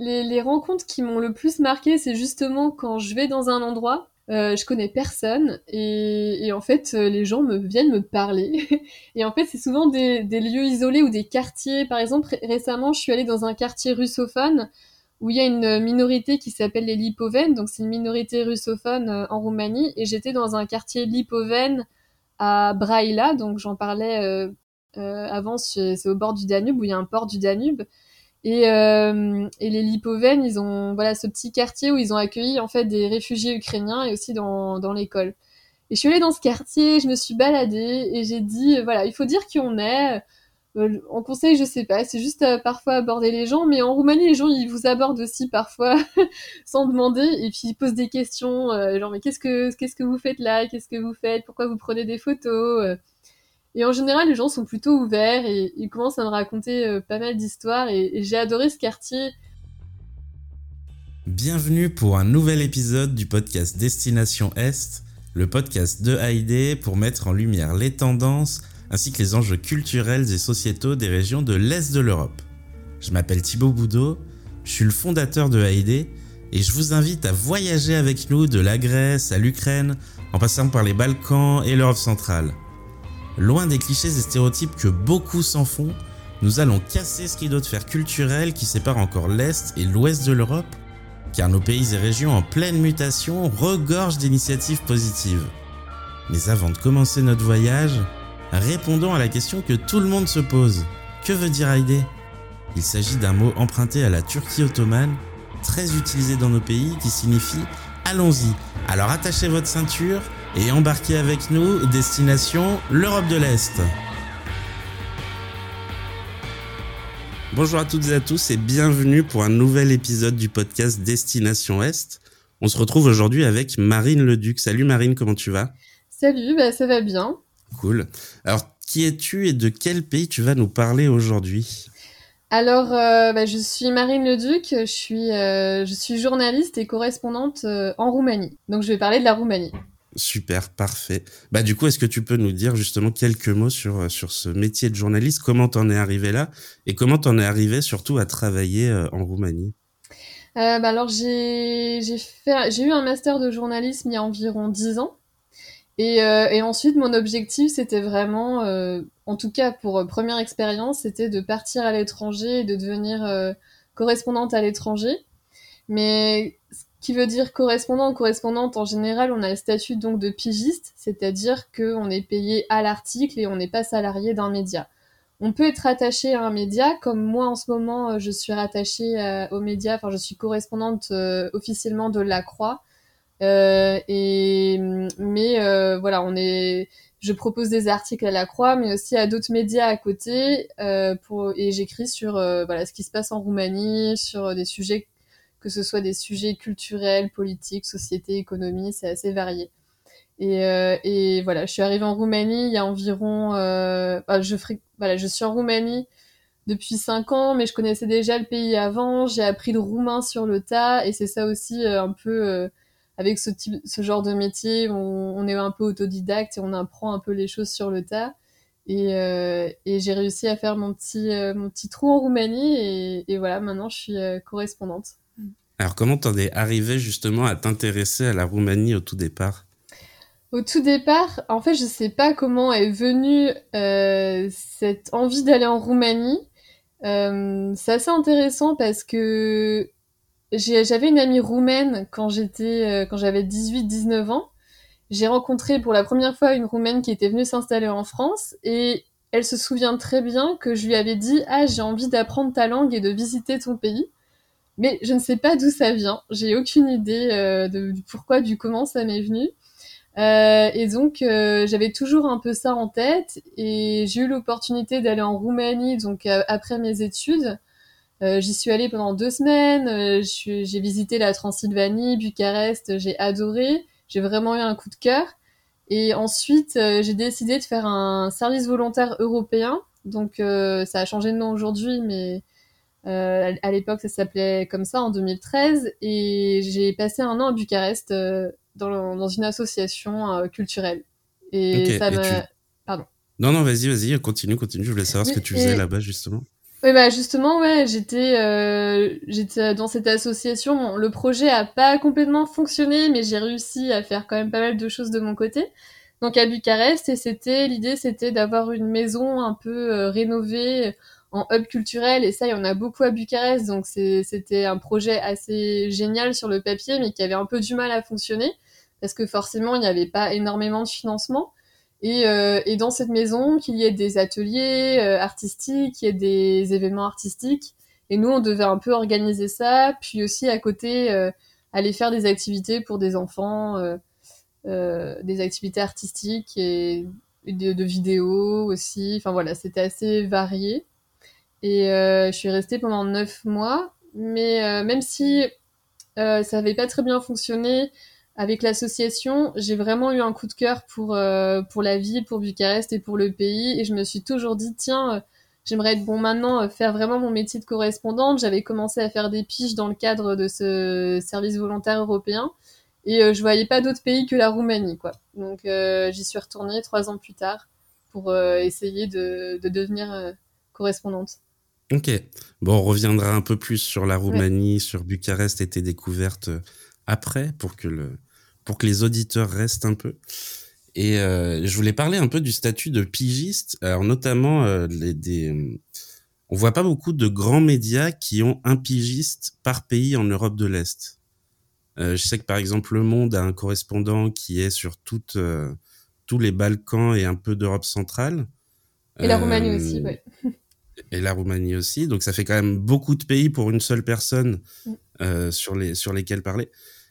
les, rencontres qui m'ont le plus marqué, c'est justement quand je vais dans un endroit, euh, je connais personne et, en fait euh, les gens me viennent me parler et en fait c'est souvent des, lieux isolés ou des quartiers. Par exemple ré- récemment je suis allée dans un quartier russophone où il y a une minorité qui s'appelle les Lipovènes, donc c'est une minorité russophone euh, en Roumanie et j'étais dans un quartier Lipovène à Braila, donc j'en parlais avant, c'est au bord du Danube où il y a un port du Danube. Et, euh, et les Lipovènes, ils ont voilà ce petit quartier où ils ont accueilli en fait des réfugiés ukrainiens et aussi dans, dans l'école. Et je suis allée dans ce quartier, je me suis baladée et j'ai dit euh, voilà, il faut dire qui on est. Euh, en conseil, je sais pas, c'est juste euh, parfois aborder les gens, mais en Roumanie, les gens ils vous abordent aussi parfois sans demander et puis ils posent des questions genre mais qu'est-ce que qu'est-ce que vous faites là, qu'est-ce que vous faites, pourquoi vous prenez des photos? Et en général, les gens sont plutôt ouverts et ils commencent à me raconter euh, pas mal d'histoires et, et j'ai adoré ce quartier. Bienvenue pour un nouvel épisode du podcast Destination Est, le podcast de Haïdé pour mettre en lumière les tendances ainsi que les enjeux culturels et sociétaux des régions de l'Est de l'Europe. Je m'appelle Thibaut Boudot, je suis le fondateur de Haïdé et je vous invite à voyager avec nous de la Grèce à l'Ukraine en passant par les Balkans et l'Europe centrale. Loin des clichés et stéréotypes que beaucoup s'en font, nous allons casser ce rideau de fer culturel qui sépare encore l'Est et l'Ouest de l'Europe car nos pays et régions en pleine mutation regorgent d'initiatives positives. Mais avant de commencer notre voyage, répondons à la question que tout le monde se pose. Que veut dire Haïdé? Il s'agit d'un mot emprunté à la Turquie ottomane, très utilisé dans nos pays, qui signifie allons-y. Alors attachez votre ceinture et embarquez avec nous, destination l'Europe de l'Est. Bonjour à toutes et à tous et bienvenue pour un nouvel épisode du podcast Destination Est. On se retrouve aujourd'hui avec Marine Leduc. Salut Marine, comment tu vas? Salut, bah ça va bien. Cool. Alors, qui es-tu et de quel pays tu vas nous parler aujourd'hui? Alors, euh, bah, je suis Marine Leduc, je suis, euh, je suis journaliste et correspondante euh, en Roumanie. Donc je vais parler de la Roumanie. Super, parfait. Bah du coup, est-ce que tu peux nous dire justement quelques mots sur, euh, sur ce métier de journaliste? Comment t'en es arrivé là? Et comment t'en es arrivé surtout à travailler euh, en Roumanie? Euh, bah, alors j'ai eu un master de journalisme il y a environ 10 ans. Et, ensuite, mon objectif, c'était vraiment, en tout cas pour première expérience, c'était de partir à l'étranger et de devenir correspondante à l'étranger. Mais qui veut dire correspondant ou correspondante, en général, on a le statut donc de pigiste, c'est-à-dire qu'on est payé à l'article et on n'est pas salarié d'un média. On peut être attaché à un média, comme moi en ce moment, euh, je suis rattachée euh, au média, enfin je suis correspondante euh, officiellement de La Croix. Euh, et mais euh, voilà, on est, je propose des articles à La Croix, mais aussi à d'autres médias à côté, euh, pour et j'écris sur voilà ce qui se passe en Roumanie, sur des sujets que ce soit des sujets culturels, politiques, société, économie, c'est assez varié. Et, euh, et voilà, je suis arrivée en Roumanie il y a environ, euh, bah, je voilà, je suis en Roumanie depuis cinq ans, mais je connaissais déjà le pays avant. J'ai appris le roumain sur le tas, et c'est ça aussi euh, un peu avec ce genre de métier, on, est un peu autodidacte et on apprend un peu les choses sur le tas. Et, j'ai réussi à faire mon petit, trou en Roumanie, et, voilà, maintenant je suis correspondante. Alors, comment t'en es arrivé justement à t'intéresser à la Roumanie au tout départ? Au tout départ, en fait, je sais pas comment est venue euh, cette envie d'aller en Roumanie. Euh, c'est assez intéressant parce que j'avais une amie roumaine quand j'étais, euh, quand j'avais 18-19 ans. J'ai rencontré pour la première fois une Roumaine qui était venue s'installer en France et elle se souvient très bien que je lui avais dit Ah, j'ai envie d'apprendre ta langue et de visiter ton pays. Mais je ne sais pas d'où ça vient. J'ai aucune idée euh, de, du pourquoi, du comment ça m'est venu. Euh, et donc, euh, j'avais toujours un peu ça en tête. Et j'ai eu l'opportunité d'aller en Roumanie, donc euh, après mes études. Euh, J'y suis allée pendant deux semaines. Euh, j'ai visité la Transylvanie, Bucarest. J'ai adoré. J'ai vraiment eu un coup de cœur. Et ensuite, j'ai décidé de faire un service volontaire européen. Donc, ça a changé de nom aujourd'hui, mais euh, à l'époque, ça s'appelait comme ça en 2013. Et j'ai passé un an à Bucarest euh, dans, dans une association euh, culturelle. Et Ok, ça m'a... tu- Pardon. Non, non, vas-y, vas-y, continue, continue. Je voulais savoir ce que tu Et- faisais là-bas justement. Oui, bah justement, ouais, j'étais euh, j'étais dans cette association. Bon, le projet a pas complètement fonctionné, mais j'ai réussi à faire quand même pas mal de choses de mon côté. Donc à Bucarest, et c'était l'idée, c'était d'avoir une maison un peu euh, rénovée en hub culturel. Et ça, il y en a beaucoup à Bucarest, donc c'était un projet assez génial sur le papier, mais qui avait un peu du mal à fonctionner parce que forcément, il n'y avait pas énormément de financement. Et, euh, et, dans cette maison, qu'il y ait des ateliers euh, artistiques, qu'il y ait des événements artistiques. Et nous, on devait un peu organiser ça, puis aussi à côté, euh, aller faire des activités pour des enfants, euh, euh, des activités artistiques et de, de vidéos aussi. Enfin voilà, c'était assez varié. Et je suis restée pendant neuf mois, mais même si ça n'avait pas très bien fonctionné, avec l'association, j'ai vraiment eu un coup de cœur pour, euh, pour la ville, pour Bucarest et pour le pays. Et je me suis toujours dit, tiens, euh, j'aimerais être bon maintenant, euh, faire vraiment mon métier de correspondante. J'avais commencé à faire des piges dans le cadre de ce service volontaire européen. Et je voyais pas d'autre pays que la Roumanie, quoi. Donc j'y suis retournée trois ans plus tard pour essayer de devenir correspondante. Ok. Bon, on reviendra un peu plus sur la Roumanie, ouais. sur Bucarest et tes découvertes après pour que le, pour que les auditeurs restent un peu. Et euh, je voulais parler un peu du statut de pigiste. Alors notamment, euh, les, des, on voit pas beaucoup de grands médias qui ont un pigiste par pays en Europe de l'Est. Euh, je sais que par exemple Le Monde a un correspondant qui est sur toute, euh, tous les Balkans et un peu d'Europe centrale. Et la Roumanie aussi, ouais. Et la Roumanie aussi. Donc ça fait quand même beaucoup de pays pour une seule personne mm. sur les sur lesquels parler.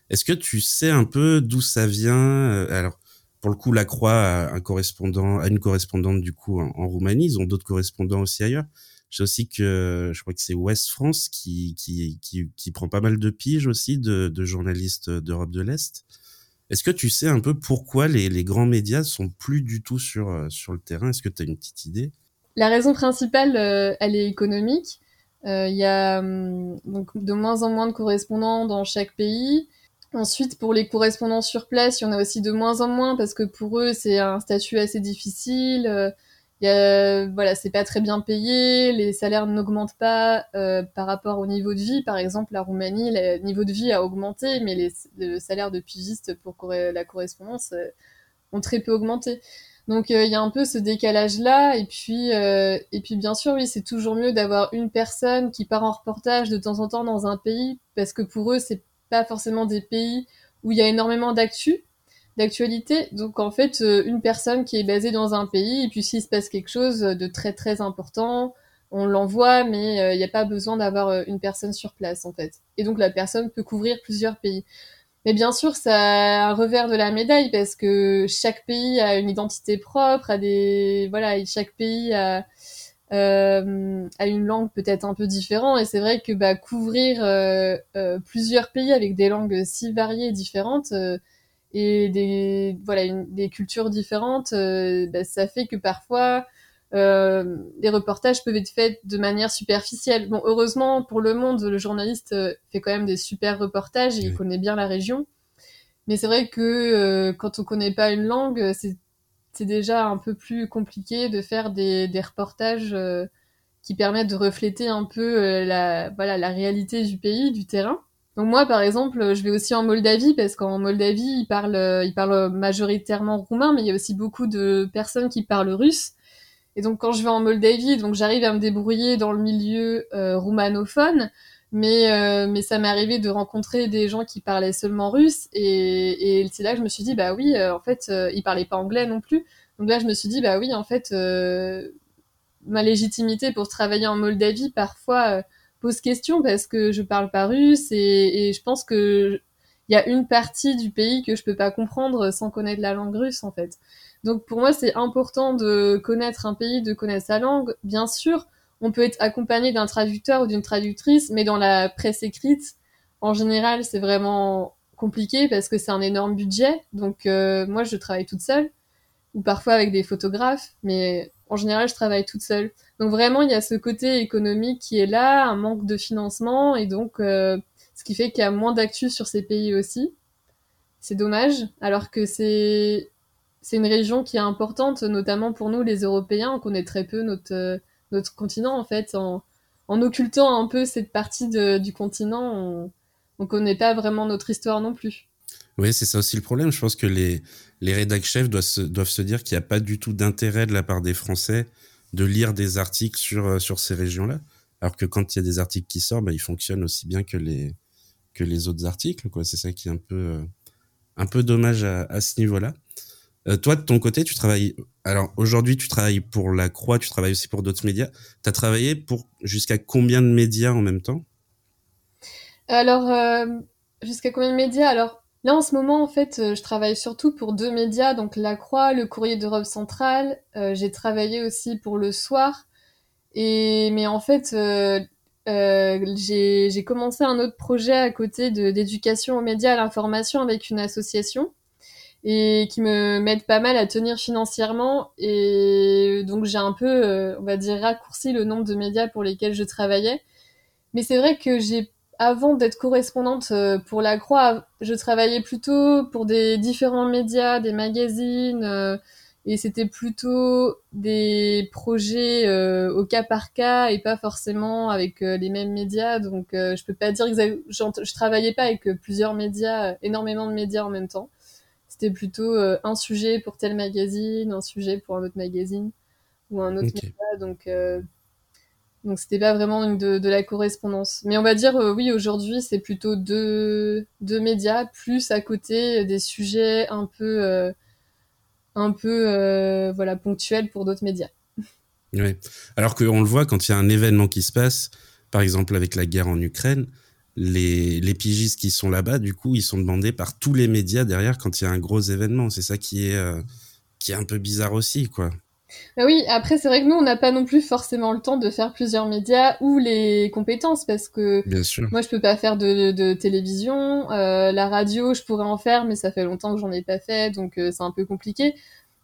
Est-ce que tu sais un peu d'où ça vient euh, Alors, pour le coup, la Croix a un correspondant, a une correspondante du coup en, en Roumanie. Ils ont d'autres correspondants aussi ailleurs. Je sais aussi que je crois que c'est Ouest France qui, qui, qui, qui, prend pas mal de piges aussi de, de journalistes d'Europe de l'Est. Est-ce que tu sais un peu pourquoi les, les, grands médias sont plus du tout sur, euh, sur le terrain? Est-ce que tu as une petite idée? La raison principale, euh, elle est économique. Il euh, y a hum, donc de moins en moins de correspondants dans chaque pays. Ensuite, pour les correspondants sur place, il y en a aussi de moins en moins parce que pour eux, c'est un statut assez difficile. Euh, y a, voilà, c'est pas très bien payé, les salaires n'augmentent pas par rapport au niveau de vie. Par exemple, la Roumanie, le niveau de vie a augmenté, mais les, le salaire de pigiste pour la correspondance ont très peu augmenté. Donc il y a un peu ce décalage là et puis et puis bien sûr oui c'est toujours mieux d'avoir une personne qui part en reportage de temps en temps dans un pays parce que pour eux c'est pas forcément des pays où il y a énormément d'actu, d'actualité. Donc en fait, euh, une personne qui est basée dans un pays, et puis s'il se passe quelque chose de très très important, on l'envoie, mais euh, il n'y a pas besoin d'avoir euh, une personne sur place en fait. Et donc la personne peut couvrir plusieurs pays. Mais bien sûr, ça a un revers de la médaille parce que chaque pays a une identité propre, a des voilà, chaque pays a euh, à une langue peut-être un peu différente. Et c'est vrai que bah, couvrir euh, euh, plusieurs pays avec des langues si variées et différentes euh, et des voilà une, des cultures différentes, euh, bah, ça fait que parfois les reportages peuvent être faits de manière superficielle. Bon, heureusement pour le monde, le journaliste fait quand même des super reportages, et il connaît bien la région. Mais c'est vrai que quand on connaît pas une langue, c'est c'est déjà un peu plus compliqué de faire des, des reportages euh, qui permettent de refléter un peu euh, la, voilà, la réalité du pays, du terrain. Donc moi, par exemple, je vais aussi en Moldavie parce qu'en Moldavie, ils parlent, ils parlent majoritairement roumain, mais il y a aussi beaucoup de personnes qui parlent russe. Et donc quand je vais en Moldavie, donc j'arrive à me débrouiller dans le milieu euh, roumanophone, mais euh, mais ça m'est arrivé de rencontrer des gens qui parlaient seulement russe. Et, c'est là que je me suis dit bah oui euh, en fait euh, ils parlaient pas anglais non plus. Donc là je me suis dit bah oui en fait ma légitimité pour travailler en Moldavie parfois pose question parce que je parle pas russe. Et, et je pense que il y a une partie du pays que je peux pas comprendre sans connaître la langue russe en fait donc pour moi c'est important de connaître un pays de connaître sa langue bien sûr on peut être accompagné d'un traducteur ou d'une traductrice, mais dans la presse écrite, en général, c'est vraiment compliqué parce que c'est un énorme budget. Donc euh, moi, je travaille toute seule, ou parfois avec des photographes, mais en général, je travaille toute seule. Donc vraiment, il y a ce côté économique qui est là, un manque de financement, et donc euh, ce qui fait qu'il y a moins d'actu sur ces pays aussi. C'est dommage, alors que c'est c'est une région qui est importante, notamment pour nous les Européens, on connaît très peu notre notre continent en fait. En, occultant un peu cette partie du continent, on, on connaît pas vraiment notre histoire non plus. Oui, c'est ça aussi le problème. Je pense que les, les chefs doivent se, dire qu'il n'y a pas du tout d'intérêt de la part des Français de lire des articles sur, euh, ces régions-là. Alors que quand il y a des articles qui sortent, bah, ils fonctionnent aussi bien que les, autres articles. C'est ça qui est un peu, euh, dommage à ce niveau-là. Euh, toi, de ton côté, tu travailles. Alors aujourd'hui, tu travailles pour La Croix, tu travailles aussi pour d'autres médias. Tu as travaillé pour jusqu'à combien de médias en même temps? Alors, euh, jusqu'à combien de médias? Alors, là, en ce moment, en fait, euh, je travaille surtout pour deux médias, donc La Croix, le Courrier d'Europe centrale. J'ai travaillé aussi pour Le Soir. Et mais en fait, j'ai commencé un autre projet à côté d'éducation aux médias, à l'information avec une association et qui me m'aide pas mal à tenir financièrement. Et donc j'ai un peu, euh, on va dire, raccourci le nombre de médias pour lesquels je travaillais. Mais c'est vrai que j'ai, avant d'être correspondante euh, pour La Croix, je travaillais plutôt pour des différents médias, des magazines, euh, et c'était plutôt des projets au cas par cas et pas forcément avec les mêmes médias. Donc je peux pas dire que je travaillais pas avec plusieurs médias, énormément de médias en même temps c'était plutôt euh, un sujet pour tel magazine, un sujet pour un autre magazine ou un autre média. Donc, euh, donc c'était pas vraiment de, de, la correspondance. Mais on va dire, euh, oui, aujourd'hui, c'est plutôt deux, deux médias, plus à côté des sujets un peu, un peu voilà, ponctuels pour d'autres médias. Oui. Alors qu'on le voit quand il y a un événement qui se passe, par exemple avec la guerre en Ukraine, les, les pigistes qui sont là-bas, du coup, ils sont demandés par tous les médias derrière quand il y a un gros événement. C'est ça qui est, euh, qui est un peu bizarre aussi, quoi. Bah oui, après c'est vrai que nous on n'a pas non plus forcément le temps de faire plusieurs médias ou les compétences parce que Bien sûr. moi je peux pas faire de, de télévision, euh, la radio je pourrais en faire mais ça fait longtemps que j'en ai pas fait donc euh, c'est un peu compliqué.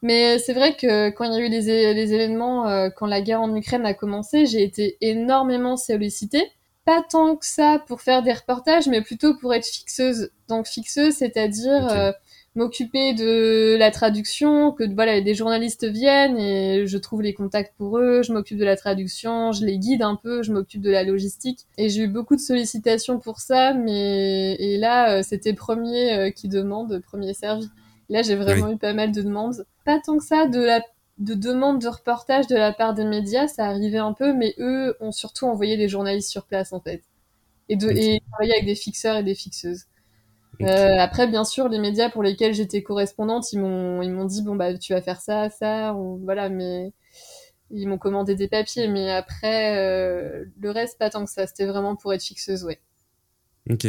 Mais c'est vrai que quand il y a eu les, les événements, euh, quand la guerre en Ukraine a commencé, j'ai été énormément sollicitée pas tant que ça pour faire des reportages, mais plutôt pour être fixeuse. Donc fixeuse, c'est-à-dire euh, m'occuper de la traduction, que voilà, des journalistes viennent et je trouve les contacts pour eux, je m'occupe de la traduction, je les guide un peu, je m'occupe de la logistique. Et j'ai eu beaucoup de sollicitations pour ça, mais et là, euh, c'était premier euh, qui demande, premier servi. Là, j'ai vraiment eu pas mal de demandes. Pas tant que ça de la de demandes de reportage de la part des médias, ça arrivait un peu, mais eux ont surtout envoyé des journalistes sur place en fait, et de et travailler avec des fixeurs et des fixeuses. Euh, après, bien sûr, les médias pour lesquels j'étais correspondante, ils m'ont ils m'ont dit bon bah tu vas faire ça, ça, voilà, mais ils m'ont commandé des papiers, mais après euh, le reste pas tant que ça. C'était vraiment pour être fixeuse, ouais. Ok.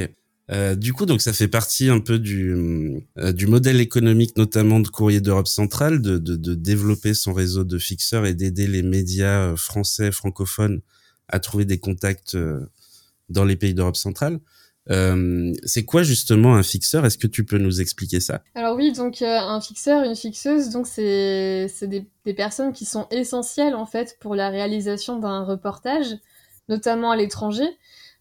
Euh, du coup, donc ça fait partie un peu du, euh, du modèle économique, notamment de Courrier d'Europe centrale, de, de, de, développer son réseau de fixeurs et d'aider les médias euh, français francophones à trouver des contacts euh, dans les pays d'Europe centrale. c'est quoi justement un fixeur? Est-ce que tu peux nous expliquer ça? Alors oui, donc un fixeur, une fixeuse, donc c'est des, des personnes qui sont essentielles en fait pour la réalisation d'un reportage, notamment à l'étranger.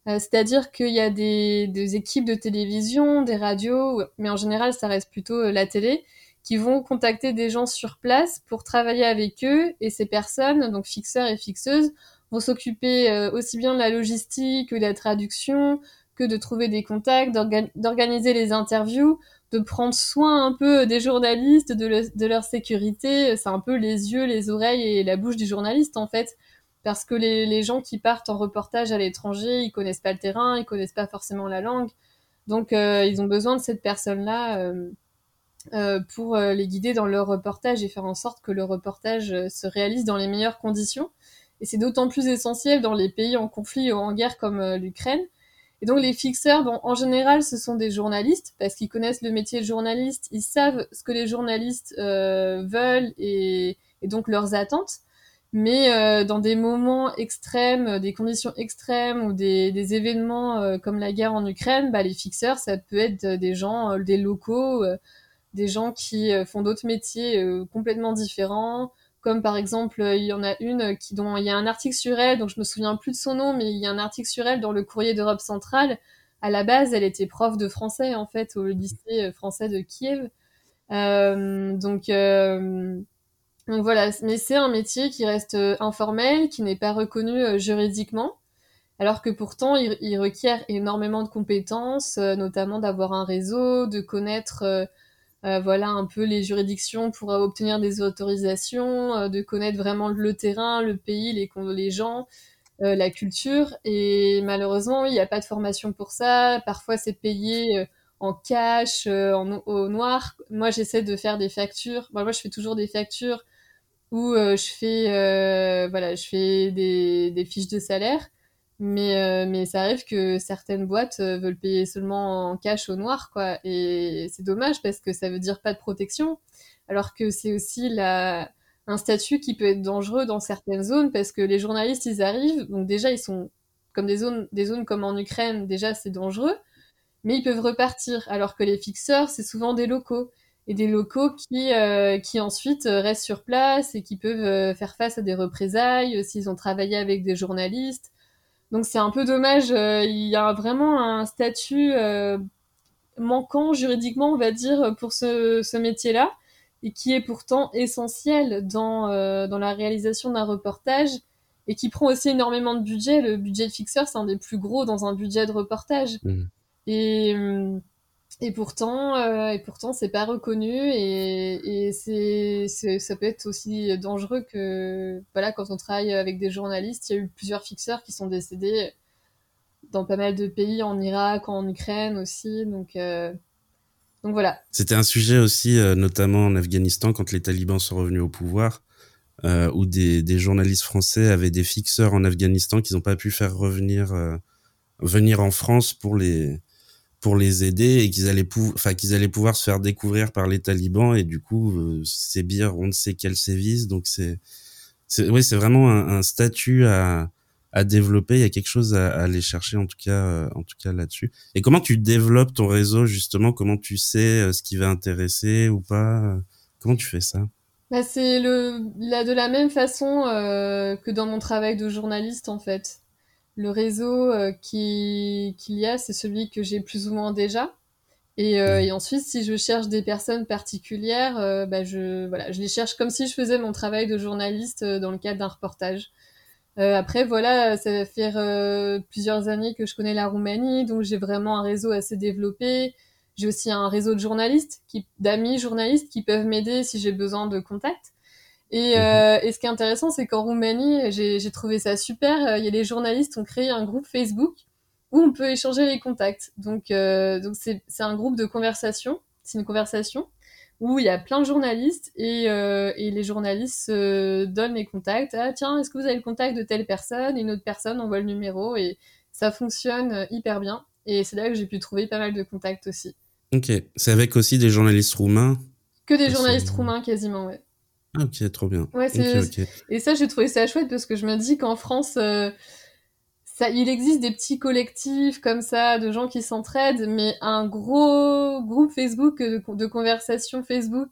Euh, c'est-à-dire qu'il y a des, des, équipes de télévision, des radios, mais en général, ça reste plutôt euh, la télé, qui vont contacter des gens sur place pour travailler avec eux. Et ces personnes, donc fixeurs et fixeuses, vont s'occuper euh, aussi bien de la logistique que de la traduction, que de trouver des contacts, d'organiser les interviews, de prendre soin un peu des journalistes, de, de leur sécurité. C'est un peu les yeux, les oreilles et la bouche du journaliste, en fait parce que les, gens qui partent en reportage à l'étranger, ils connaissent pas le terrain, ils connaissent pas forcément la langue, donc euh, ils ont besoin de cette personne-là euh, euh, pour les guider dans leur reportage et faire en sorte que le reportage se réalise dans les meilleures conditions. Et c'est d'autant plus essentiel dans les pays en conflit ou en guerre comme l'Ukraine. Et donc les fixeurs, en général, ce sont des journalistes parce qu'ils connaissent le métier de journaliste, ils savent ce que les journalistes veulent et donc leurs attentes mais euh, dans des moments extrêmes, euh, des conditions extrêmes ou des, des événements euh, comme la guerre en Ukraine, bah, les fixeurs, ça peut être des gens, des locaux, des gens qui font d'autres métiers complètement différents, comme par exemple, il y en a une qui dont il y a un article sur elle, donc je me souviens plus de son nom, mais il y a un article sur elle dans le Courrier d'Europe centrale. À la base, elle était prof de français en fait au lycée français de Kiev. donc donc voilà, mais c'est un métier qui reste euh, informel, qui n'est pas reconnu euh, juridiquement. alors que pourtant, il, requiert énormément de compétences, notamment d'avoir un réseau, de connaître voilà un peu les juridictions pour obtenir des autorisations, de connaître vraiment le terrain, le pays, les, les gens, la culture. Et malheureusement, il n'y a pas de formation pour ça. Parfois, c'est payé en cash, en, au noir. Moi, j'essaie de faire des factures. moi, je fais toujours des factures où euh, je fais euh, voilà, je fais des, fiches de salaire, mais euh, mais ça arrive que certaines boîtes veulent payer seulement en cash au noir quoi, et c'est dommage parce que ça veut dire pas de protection, alors que c'est aussi un statut qui peut être dangereux dans certaines zones parce que les journalistes ils arrivent, donc déjà ils sont comme des zones des zones comme en Ukraine, déjà c'est dangereux, mais ils peuvent repartir, alors que les fixeurs c'est souvent des locaux et des locaux qui, euh, qui ensuite euh, restent sur place et qui peuvent euh, faire face à des représailles s'ils ont travaillé avec des journalistes. Donc c'est un peu dommage, il y a vraiment un statut manquant juridiquement, on va dire, pour ce, ce métier-là, et qui est pourtant essentiel dans, dans la réalisation d'un reportage, et qui prend aussi énormément de budget. Le budget de fixeur, c'est un des plus gros dans un budget de reportage. Mmh. Et hum, et pourtant, euh, et pourtant, c'est pas reconnu et, et c'est, ça peut être aussi dangereux que, voilà, quand on travaille avec des journalistes, il y a eu plusieurs fixeurs qui sont décédés dans pas mal de pays, en Irak, en Ukraine aussi, donc, euh, donc voilà. C'était un sujet aussi, euh, notamment en Afghanistan, quand les talibans sont revenus au pouvoir, euh, où des, des, journalistes français avaient des fixeurs en Afghanistan qu'ils n'ont pas pu faire revenir, venir en France pour les pour les aider et qu'ils allaient, enfin, qu'ils allaient pouvoir se faire découvrir par les talibans et du coup euh, sévir on ne sait quel sévice. Donc c'est, oui, c'est vraiment un, statut à, à développer. Il y a quelque chose à, aller chercher en tout cas, euh, en tout cas là-dessus. Et comment tu développes ton réseau justement? Comment tu sais euh, ce qui va intéresser ou pas? Comment tu fais ça? Bah, c'est le, de la même façon que dans mon travail de journaliste en fait. Le réseau euh, qu'il y a, c'est celui que j'ai plus ou moins déjà. Et, euh, et, ensuite, si je cherche des personnes particulières, euh, bah je, voilà, je les cherche comme si je faisais mon travail de journaliste dans le cadre d'un reportage. après, voilà, ça va faire plusieurs années que je connais la Roumanie, donc j'ai vraiment un réseau assez développé. J'ai aussi un réseau de journalistes, d'amis journalistes qui peuvent m'aider si j'ai besoin de contacts. Et, mhm. euh, et, ce qui est intéressant, c'est qu'en Roumanie, j'ai trouvé ça super. Euh, il y a les journalistes ont créé un groupe Facebook où on peut échanger les contacts. Donc, euh, donc c'est un groupe de conversation. C'est une conversation où il y a plein de journalistes et, euh, et les journalistes se donnent les contacts. Ah tiens, est-ce que vous avez le contact de telle personne? Et une autre personne envoie le numéro et ça fonctionne hyper bien. Et c'est là que j'ai pu trouver pas mal de contacts aussi. Ok, c'est avec aussi des journalistes roumains? Que des journalistes roumains quasiment, ouais. Ah, ok, trop bien. Ouais, Et ça, j'ai trouvé ça chouette parce que je me dis qu'en France, euh, ça, il existe des petits collectifs comme ça de gens qui s'entraident, mais un gros groupe Facebook de, de conversation Facebook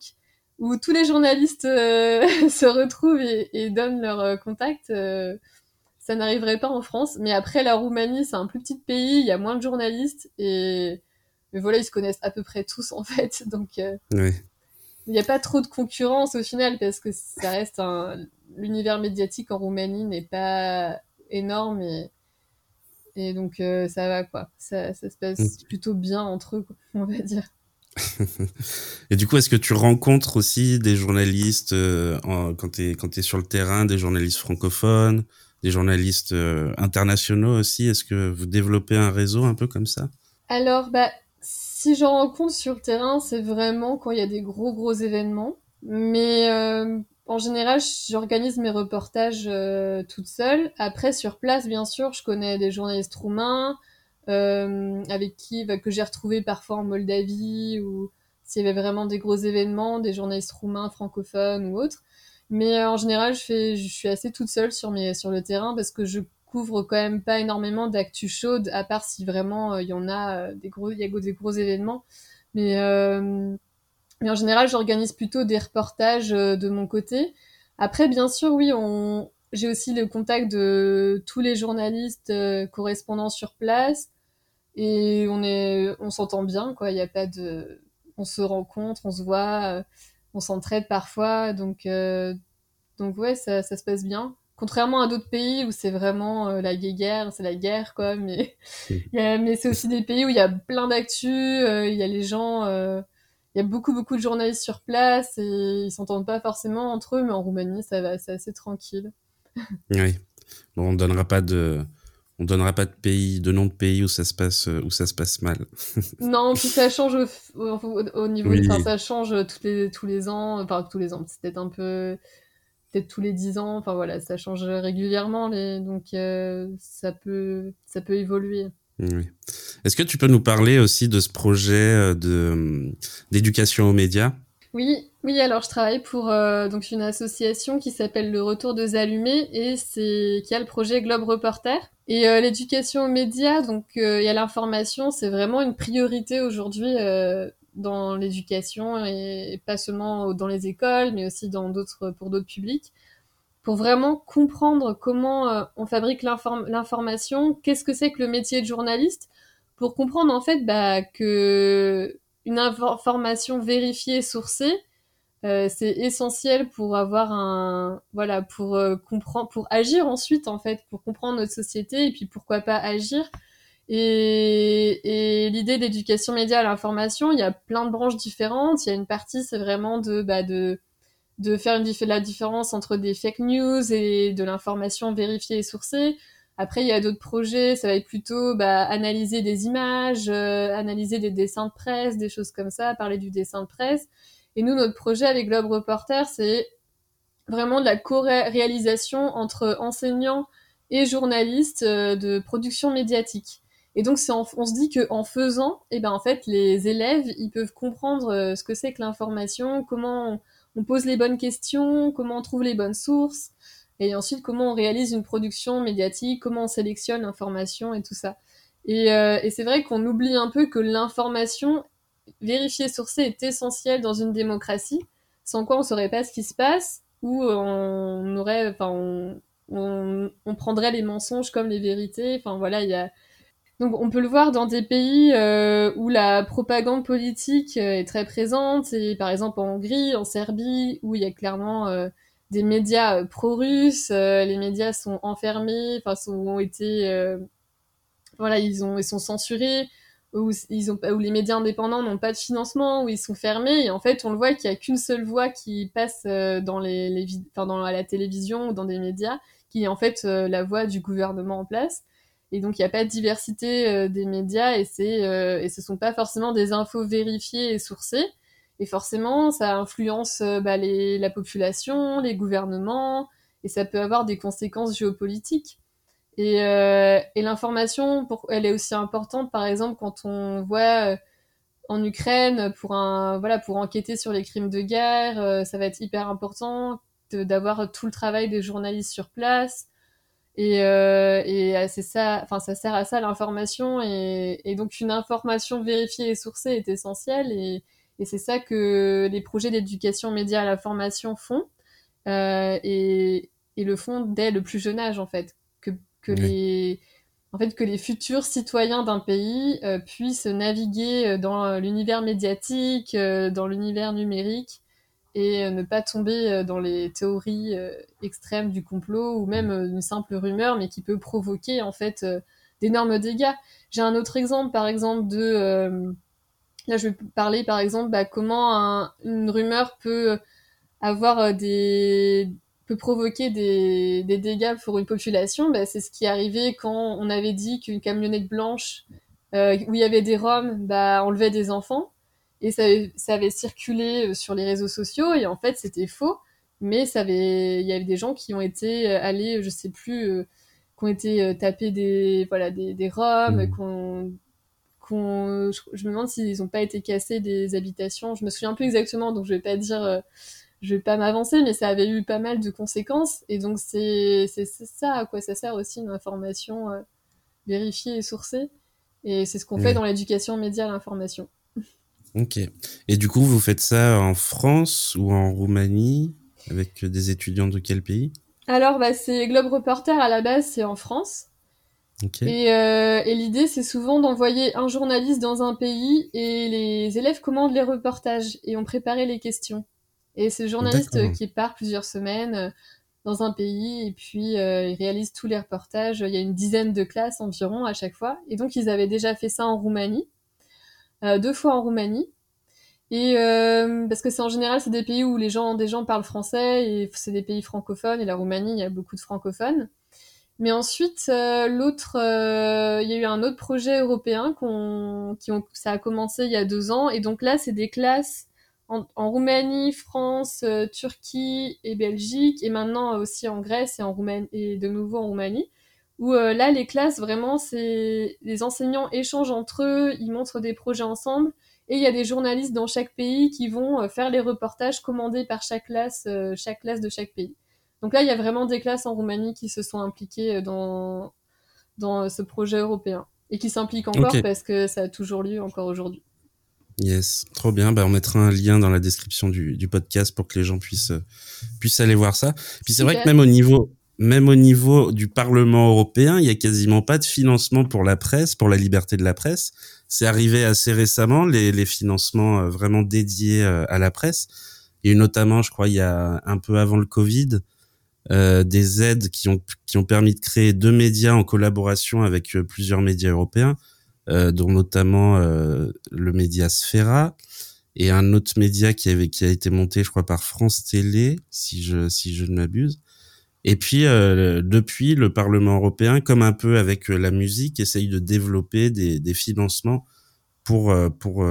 où tous les journalistes euh, se retrouvent et, donnent leur euh, contact, ça n'arriverait pas en France. Mais après, la Roumanie, c'est un plus petit pays, il y a moins de journalistes et mais voilà, ils se connaissent à peu près tous en fait, donc. Ouais il n'y a pas trop de concurrence au final parce que ça reste un l'univers médiatique en Roumanie n'est pas énorme et et donc euh, ça va quoi. Ça, ça se passe mm. plutôt bien entre eux on va dire. Et du coup est-ce que tu rencontres aussi des journalistes euh, quand tu es quand tu es sur le terrain des journalistes francophones des journalistes euh, internationaux aussi? Est-ce que vous développez un réseau un peu comme ça? Alors bah si j'en rencontre sur le terrain, c'est vraiment quand il y a des gros gros événements. Mais euh, en général, j'organise mes reportages euh, toute seule. Après, sur place, bien sûr, je connais des journalistes roumains euh, avec qui bah, que j'ai retrouvé parfois en Moldavie ou s'il y avait vraiment des gros événements, des journalistes roumains, francophones ou autres. Mais en général, je fais, je suis assez toute seule sur mes sur le terrain parce que je couvre quand même pas énormément d'actu chaude, à part si vraiment euh, il y en a euh, des gros, il y a des gros événements. Mais, euh, mais en général, j'organise plutôt des reportages de mon côté. Après, bien sûr, oui, on, j'ai aussi le contact de tous les journalistes correspondants sur place et on est, on s'entend bien, quoi. Il n'y a pas de, on se rencontre, on se voit, on s'entraide parfois, donc, donc ouais, ça se passe bien. Contrairement à d'autres pays où c'est vraiment la guerre, c'est la guerre quoi, mais mais c'est aussi des pays où il y a plein d'actu, il y a les gens il y a beaucoup beaucoup de journalistes sur place et ils s'entendent pas forcément entre eux mais en Roumanie ça va c'est assez tranquille. Oui. Bon on donnera pas de on donnera pas de pays de nom de pays où ça se passe où ça se passe mal. Non puis ça change au, niveau enfin ça change tous les tous les ans enfin tous les ans c'est peut-être un peu peut-être tous les dix ans enfin voilà ça change régulièrement les donc euh, ça peut ça peut évoluer oui. Est-ce que tu peux nous parler aussi de ce projet euh, de d'éducation aux médias? Oui, oui. Alors je travaille pour euh, donc une association qui s'appelle Le Retour de Allumés et c'est qui a le projet Globe Reporter. Et euh, l'éducation aux médias, donc il y a l'information, c'est vraiment une priorité aujourd'hui dans l'éducation et pas seulement dans les écoles, mais aussi dans d'autres pour d'autres publics pour vraiment comprendre comment euh, on fabrique l'information, qu'est-ce que c'est que le métier de journaliste, pour comprendre en fait bah, que une information vérifiée, sourcée, euh, c'est essentiel pour avoir un voilà pour euh, comprendre pour agir ensuite en fait pour comprendre notre société et puis pourquoi pas agir et, l'idée d'éducation média à l'information il y a plein de branches différentes il y a une partie c'est vraiment de bah, faire la différence entre des fake news et de l'information vérifiée et sourcée. Après, il y a d'autres projets, ça va être plutôt bah, analyser des images, euh, analyser des dessins de presse, des choses comme ça, parler du dessin de presse. Et nous, notre projet avec Globe Reporter, c'est vraiment de la co-réalisation entre enseignants et journalistes euh, de production médiatique. Et donc, on, se dit qu'en faisant, eh ben, en fait, les élèves, ils peuvent comprendre euh, ce que c'est que l'information, comment on pose les bonnes questions, comment on trouve les bonnes sources, et ensuite comment on réalise une production médiatique, comment on sélectionne l'information et tout ça. Et, euh, c'est vrai qu'on oublie un peu que l'information vérifiée, sourcée est essentielle dans une démocratie, sans quoi on ne saurait pas ce qui se passe, ou on aurait, enfin, on, prendrait les mensonges comme les vérités. Enfin voilà, il y a donc on peut le voir dans des pays euh, où la propagande politique euh, est très présente, et par exemple en Hongrie, en Serbie, où il y a clairement euh, des médias pro-russes, les médias sont enfermés, enfin ont été, voilà, ils ont sont censurés, où les médias indépendants n'ont pas de financement, où ils sont fermés, et en fait on le voit qu'il y a qu'une seule voix qui passe dans les, les dans la télévision ou dans des médias, qui est en fait la voix du gouvernement en place. Et donc, il n'y a pas de diversité euh, des médias et, euh, et ce ne sont pas forcément des infos vérifiées et sourcées. Et forcément, ça influence euh, bah, la population, les gouvernements, et ça peut avoir des conséquences géopolitiques. Et, l'information, elle est aussi importante, par exemple, quand on voit en Ukraine pour un voilà pour enquêter sur les crimes de guerre, ça va être hyper important d'avoir tout le travail des journalistes sur place, et, euh, et euh, c'est ça, enfin ça sert à ça l'information. Et, et, donc une information vérifiée et sourcée est essentielle. Et, et c'est ça que les projets d'éducation média à la formation font euh, et, et, le font dès le plus jeune âge en fait. Que, que les en fait que les futurs citoyens d'un pays euh, puissent naviguer dans l'univers médiatique, euh, dans l'univers numérique et euh, ne pas tomber euh, dans les théories euh, extrêmes du complot ou même une simple rumeur, mais qui peut provoquer en fait d'énormes dégâts. J'ai un autre exemple, par exemple, de... là, je vais parler, par exemple, bah, comment une rumeur peut avoir des peut provoquer des, des dégâts pour une population, bah, c'est ce qui est arrivé quand on avait dit qu'une camionnette blanche où il y avait des Roms bah, enlevait des enfants et ça, ça, avait circulé euh, sur les réseaux sociaux et en fait c'était faux. Mais ça avait il y avait des gens qui ont été euh, allés je sais plus euh, qui ont été tapés des voilà des, des roms mmh. qu'on qu'on je, me demande s'ils n'ont pas été cassés des habitations. Je me souviens plus exactement donc je vais pas dire je vais pas m'avancer mais ça avait eu pas mal de conséquences. Et donc c'est ça à quoi ça sert aussi une information vérifiée et sourcée. Et c'est ce qu'on fait dans l'éducation média à l'information Ok. Et du coup, vous faites ça en France ou en Roumanie avec des étudiants de quel pays? Alors, bah, c'est Globe Reporter à la base, c'est en France. Et, euh, et l'idée, c'est souvent d'envoyer un journaliste dans un pays et les élèves commandent les reportages et ont préparé les questions. Et c'est le journaliste qui part plusieurs semaines, dans un pays et puis euh, ils réalisent tous les reportages. Il y a une dizaine de classes environ à chaque fois. Et donc ils avaient déjà fait ça en Roumanie, euh, deux fois en Roumanie. Et euh, parce que c'est en général c'est des pays où les gens des gens parlent français et c'est des pays francophones et la Roumanie il y a beaucoup de francophones. Mais ensuite l'autre il y a eu un autre projet européen qu'on qui ont ça a commencé il y a deux ans et donc là c'est des classes en, Roumanie, France, euh, Turquie et Belgique, et maintenant aussi en Grèce et, en Roumanie, et de nouveau en Roumanie, où euh, là, les classes, vraiment, c'est les enseignants échangent entre eux, ils montrent des projets ensemble, et il y a des journalistes dans chaque pays qui vont euh, faire les reportages commandés par chaque classe, chaque classe de chaque pays. Donc là, il y a vraiment des classes en Roumanie qui se sont impliquées dans, dans ce projet européen, et qui s'impliquent encore parce que ça a toujours lieu encore aujourd'hui. Yes, trop bien. Bah, on mettra un lien dans la description du, du podcast pour que les gens puissent euh, puissent aller voir ça. Puis c'est vrai que même au niveau même au niveau du Parlement européen, il y a quasiment pas de financement pour la presse, pour la liberté de la presse. C'est arrivé assez récemment les, les financements euh, vraiment dédiés euh, à la presse. Et notamment, je crois, il y a un peu avant le Covid, euh, des aides qui ont qui ont permis de créer deux médias en collaboration avec plusieurs médias européens euh, dont notamment euh, le média Sfera et un autre média qui avait qui a été monté, je crois, par France Télé, si je si je ne m'abuse. Et puis euh, depuis, le Parlement européen, comme un peu avec la musique, essaye de développer des, des financements pour pour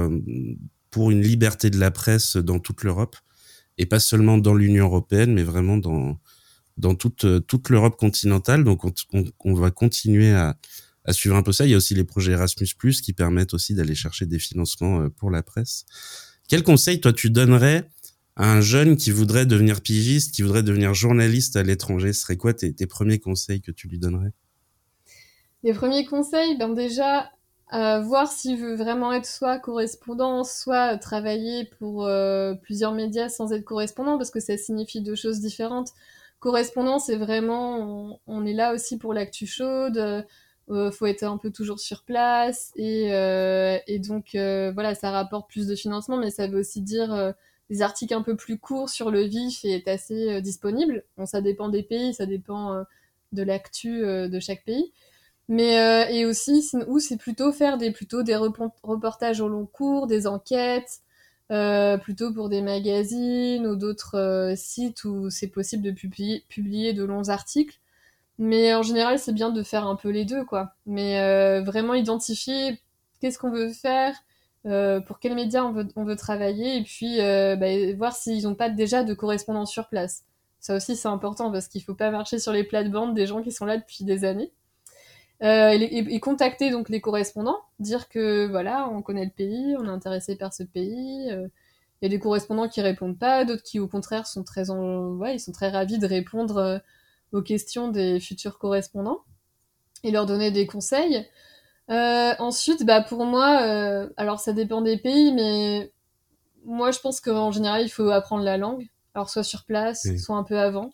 pour une liberté de la presse dans toute l'Europe et pas seulement dans l'Union européenne, mais vraiment dans dans toute toute l'Europe continentale. Donc on, on, on, va continuer à à suivre un peu ça. Il y a aussi les projets Erasmus+, qui permettent aussi d'aller chercher des financements euh, pour la presse. Quel conseil, toi, tu donnerais un jeune qui voudrait devenir pigiste, qui voudrait devenir journaliste à l'étranger Ce serait quoi tes, premiers conseils que tu lui donnerais? Les premiers conseils, ben déjà, euh, voir s'il veut vraiment être soit correspondant, soit travailler pour euh, plusieurs médias sans être correspondant, parce que ça signifie deux choses différentes. Correspondant, c'est vraiment, on, est là aussi pour l'actu chaude, euh, faut être un peu toujours sur place et, euh, donc euh, voilà ça rapporte plus de financement mais ça veut aussi dire euh, des articles un peu plus courts sur le vif et est assez euh, disponible. Ça dépend des pays ça dépend de l'actu de chaque pays. Mais et aussi c'est plutôt faire des plutôt des reportages au long cours des enquêtes plutôt pour des magazines ou d'autres sites où c'est possible de publier, publier de longs articles. Mais en général, c'est bien de faire un peu les deux, quoi. Mais euh, vraiment identifier qu'est-ce qu'on veut faire, euh, pour quels médias on veut, on veut travailler, et puis euh, bah, voir s'ils n'ont pas déjà de correspondants sur place. Ça aussi, c'est important parce qu'il faut pas marcher sur les plates-bandes des gens qui sont là depuis des années. Euh, et, et, et, contacter donc les correspondants, dire que voilà, on connaît le pays, on est intéressé par ce pays. Euh, il y a des correspondants qui répondent pas, d'autres qui au contraire sont très en... ouais, ils sont très ravis de répondre euh, aux questions des futurs correspondants et leur donner des conseils. Euh, ensuite, bah pour moi, euh, alors ça dépend des pays, mais moi je pense qu'en général il faut apprendre la langue, alors soit sur place, oui. soit un peu avant,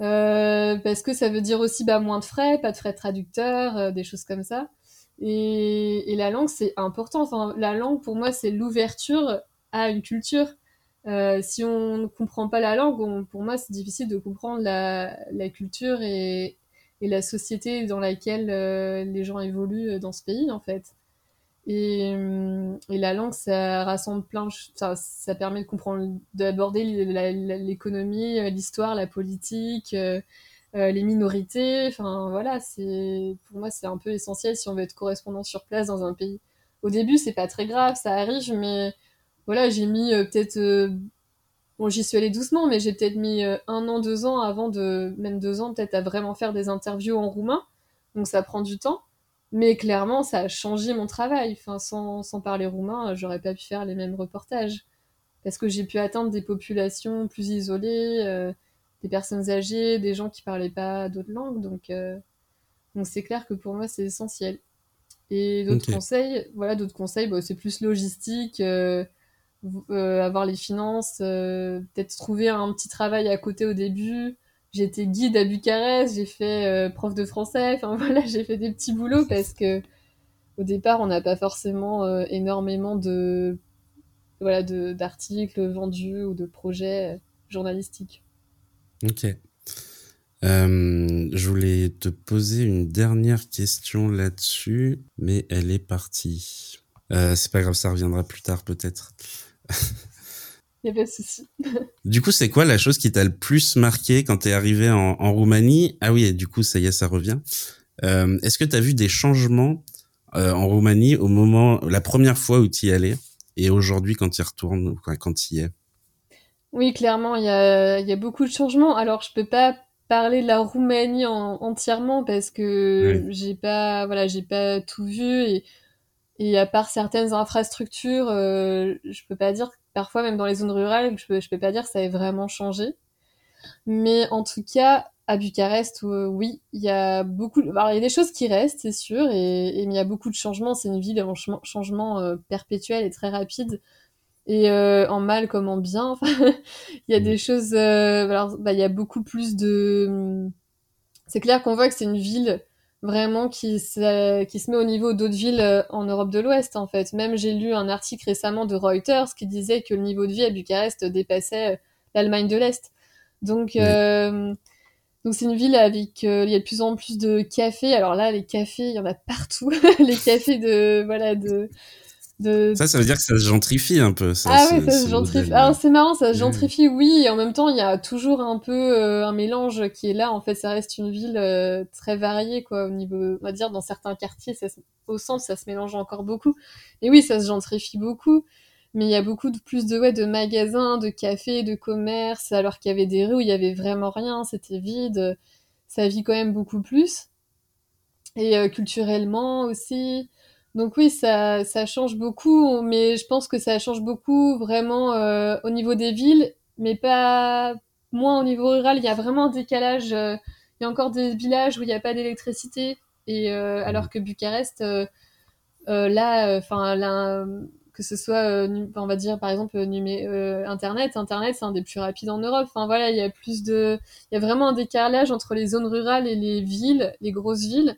euh, parce que ça veut dire aussi bah, moins de frais, pas de frais de traducteur, des choses comme ça. Et, et la langue c'est important. Enfin, la langue pour moi c'est l'ouverture à une culture. Si on ne comprend pas la langue, on, pour moi, c'est difficile de comprendre la, la culture et, et, la société dans laquelle euh, les gens évoluent dans ce pays, en fait. Et, et la langue, ça rassemble plein, ça, ça permet de comprendre, d'aborder l'économie, l'histoire, la politique, euh, les minorités. Enfin, voilà, c'est, pour moi, c'est un peu essentiel si on veut être correspondant sur place dans un pays. Au début, c'est pas très grave, ça arrive, mais voilà, j'ai mis euh, peut-être. Euh, bon, j'y suis allée doucement, mais j'ai peut-être mis euh, un an, deux ans avant de. Même deux ans, peut-être, à vraiment faire des interviews en roumain. Donc ça prend du temps. Mais clairement, ça a changé mon travail. Enfin, sans, sans parler roumain, j'aurais pas pu faire les mêmes reportages. Parce que j'ai pu atteindre des populations plus isolées, euh, des personnes âgées, des gens qui parlaient pas d'autres langues. Donc, euh, donc c'est clair que pour moi, c'est essentiel. Et d'autres okay. conseils, voilà, d'autres conseils, bah, c'est plus logistique. Euh, euh, avoir les finances, euh, peut-être trouver un petit travail à côté au début. J'ai été guide à Bucarest, j'ai fait euh, prof de français, enfin voilà, j'ai fait des petits boulots parce que au départ, on n'a pas forcément énormément de voilà d'articles vendus ou de projets journalistiques. Ok. je voulais te poser une dernière question là-dessus, mais elle est partie. c'est pas grave, ça reviendra plus tard peut-être. Il n'y a pas de souci. du coup, c'est quoi la chose qui t'a le plus marqué quand t'es arrivé en, en, Roumanie? Ah oui, du coup, ça y est, ça revient. Euh, Est-ce que tu as vu des changements euh, en Roumanie au moment, la première fois où tu y allais et aujourd'hui quand tu y retournes, quand tu y es? Oui, clairement, il y a, y a, beaucoup de changements. Alors, je peux pas parler de la Roumanie en, entièrement parce que j'ai pas, voilà, j'ai pas tout vu et, et à part certaines infrastructures, euh, je peux pas dire parfois même dans les zones rurales, je peux, je peux pas dire que ça ait vraiment changé. Mais en tout cas, à Bucarest, euh, oui, il y a beaucoup. Alors, il y a des choses qui restent, c'est sûr, et, et, il y a beaucoup de changements. C'est une ville en changement euh, perpétuel et très rapide, et euh, en mal comme en bien. il y a des mm. choses. Euh, alors, bah, il y a beaucoup plus de. C'est clair qu'on voit que c'est une ville vraiment qui se, qui se met au niveau d'autres villes euh, en Europe de l'Ouest en fait. Même j'ai lu un article récemment de Reuters qui disait que le niveau de vie à Bucarest dépassait euh, l'Allemagne de l'Est. Donc euh, donc c'est une ville avec euh, il y a de plus en plus de cafés. Alors là les cafés, il y en a partout. les cafés de voilà de ça, ça veut dire que ça se gentrifie un peu. Ça, ah oui, ça se gentrifie. Alors c'est marrant, ça se gentrifie, oui, et en même temps, il y a toujours un peu euh, un mélange qui est là. En fait, ça reste une ville euh, très variée, quoi, au niveau, on va dire, dans certains quartiers, ça au centre, ça se mélange encore beaucoup. Et oui, ça se gentrifie beaucoup, mais il y a beaucoup de plus de ouais, de magasins, de cafés, de commerces, alors qu'il y avait des rues où il y avait vraiment rien, c'était vide. Ça vit quand même beaucoup plus. Et euh, culturellement aussi. Donc oui, ça, ça change beaucoup, mais je pense que ça change beaucoup vraiment euh, au niveau des villes, mais pas moins au niveau rural. Il y a vraiment un décalage. Euh, il y a encore des villages où il n'y a pas d'électricité, et euh, alors que Bucarest, là, enfin que ce soit, on va dire par exemple Internet, Internet c'est un des plus rapides en Europe. Enfin voilà, il y a plus de, il y a vraiment un décalage entre les zones rurales et les villes, les grosses villes.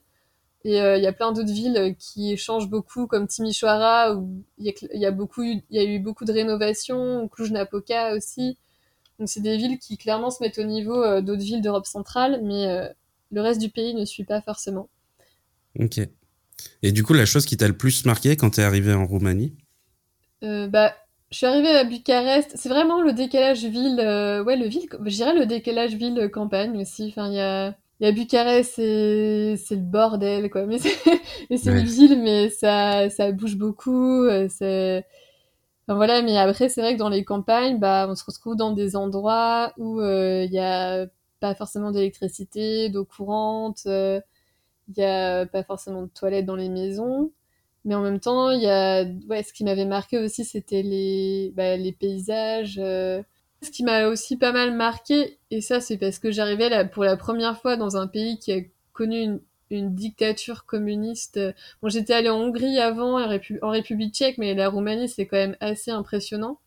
Et euh, il y a plein d'autres villes qui changent beaucoup, comme Timișoara, où il y, y, a beaucoup, il y a eu beaucoup de rénovations, Cluj-Napoca aussi. Donc c'est des villes qui clairement se mettent au niveau euh, d'autres villes d'Europe centrale, mais euh, le reste du pays ne suit pas forcément. Ok. Et du coup, la chose qui t'a le plus marqué quand t'es arrivé en Roumanie? Euh, Bah, je suis arrivée à Bucarest. C'est vraiment le décalage ville, ouais, le ville. Je dirais le décalage ville campagne aussi. Enfin, il y a y a Bucarest, c'est c'est le bordel quoi. Mais c'est c'est une ville, mais ça ça bouge beaucoup. Euh, c'est enfin, voilà. Mais après, c'est vrai que dans les campagnes, bah on se retrouve dans des endroits où euh, il y a pas forcément d'électricité, d'eau courante. Euh, il y a pas forcément de toilettes dans les maisons. Mais en même temps, il y a ouais, ce qui m'avait marqué aussi, c'était les bah, les paysages. Euh, ce qui m'a aussi pas mal marqué, et ça c'est parce que j'arrivais là pour la première fois dans un pays qui a connu une, une dictature communiste. Bon, j'étais allée en Hongrie avant, en, République tchèque, mais la Roumanie c'est quand même assez impressionnant.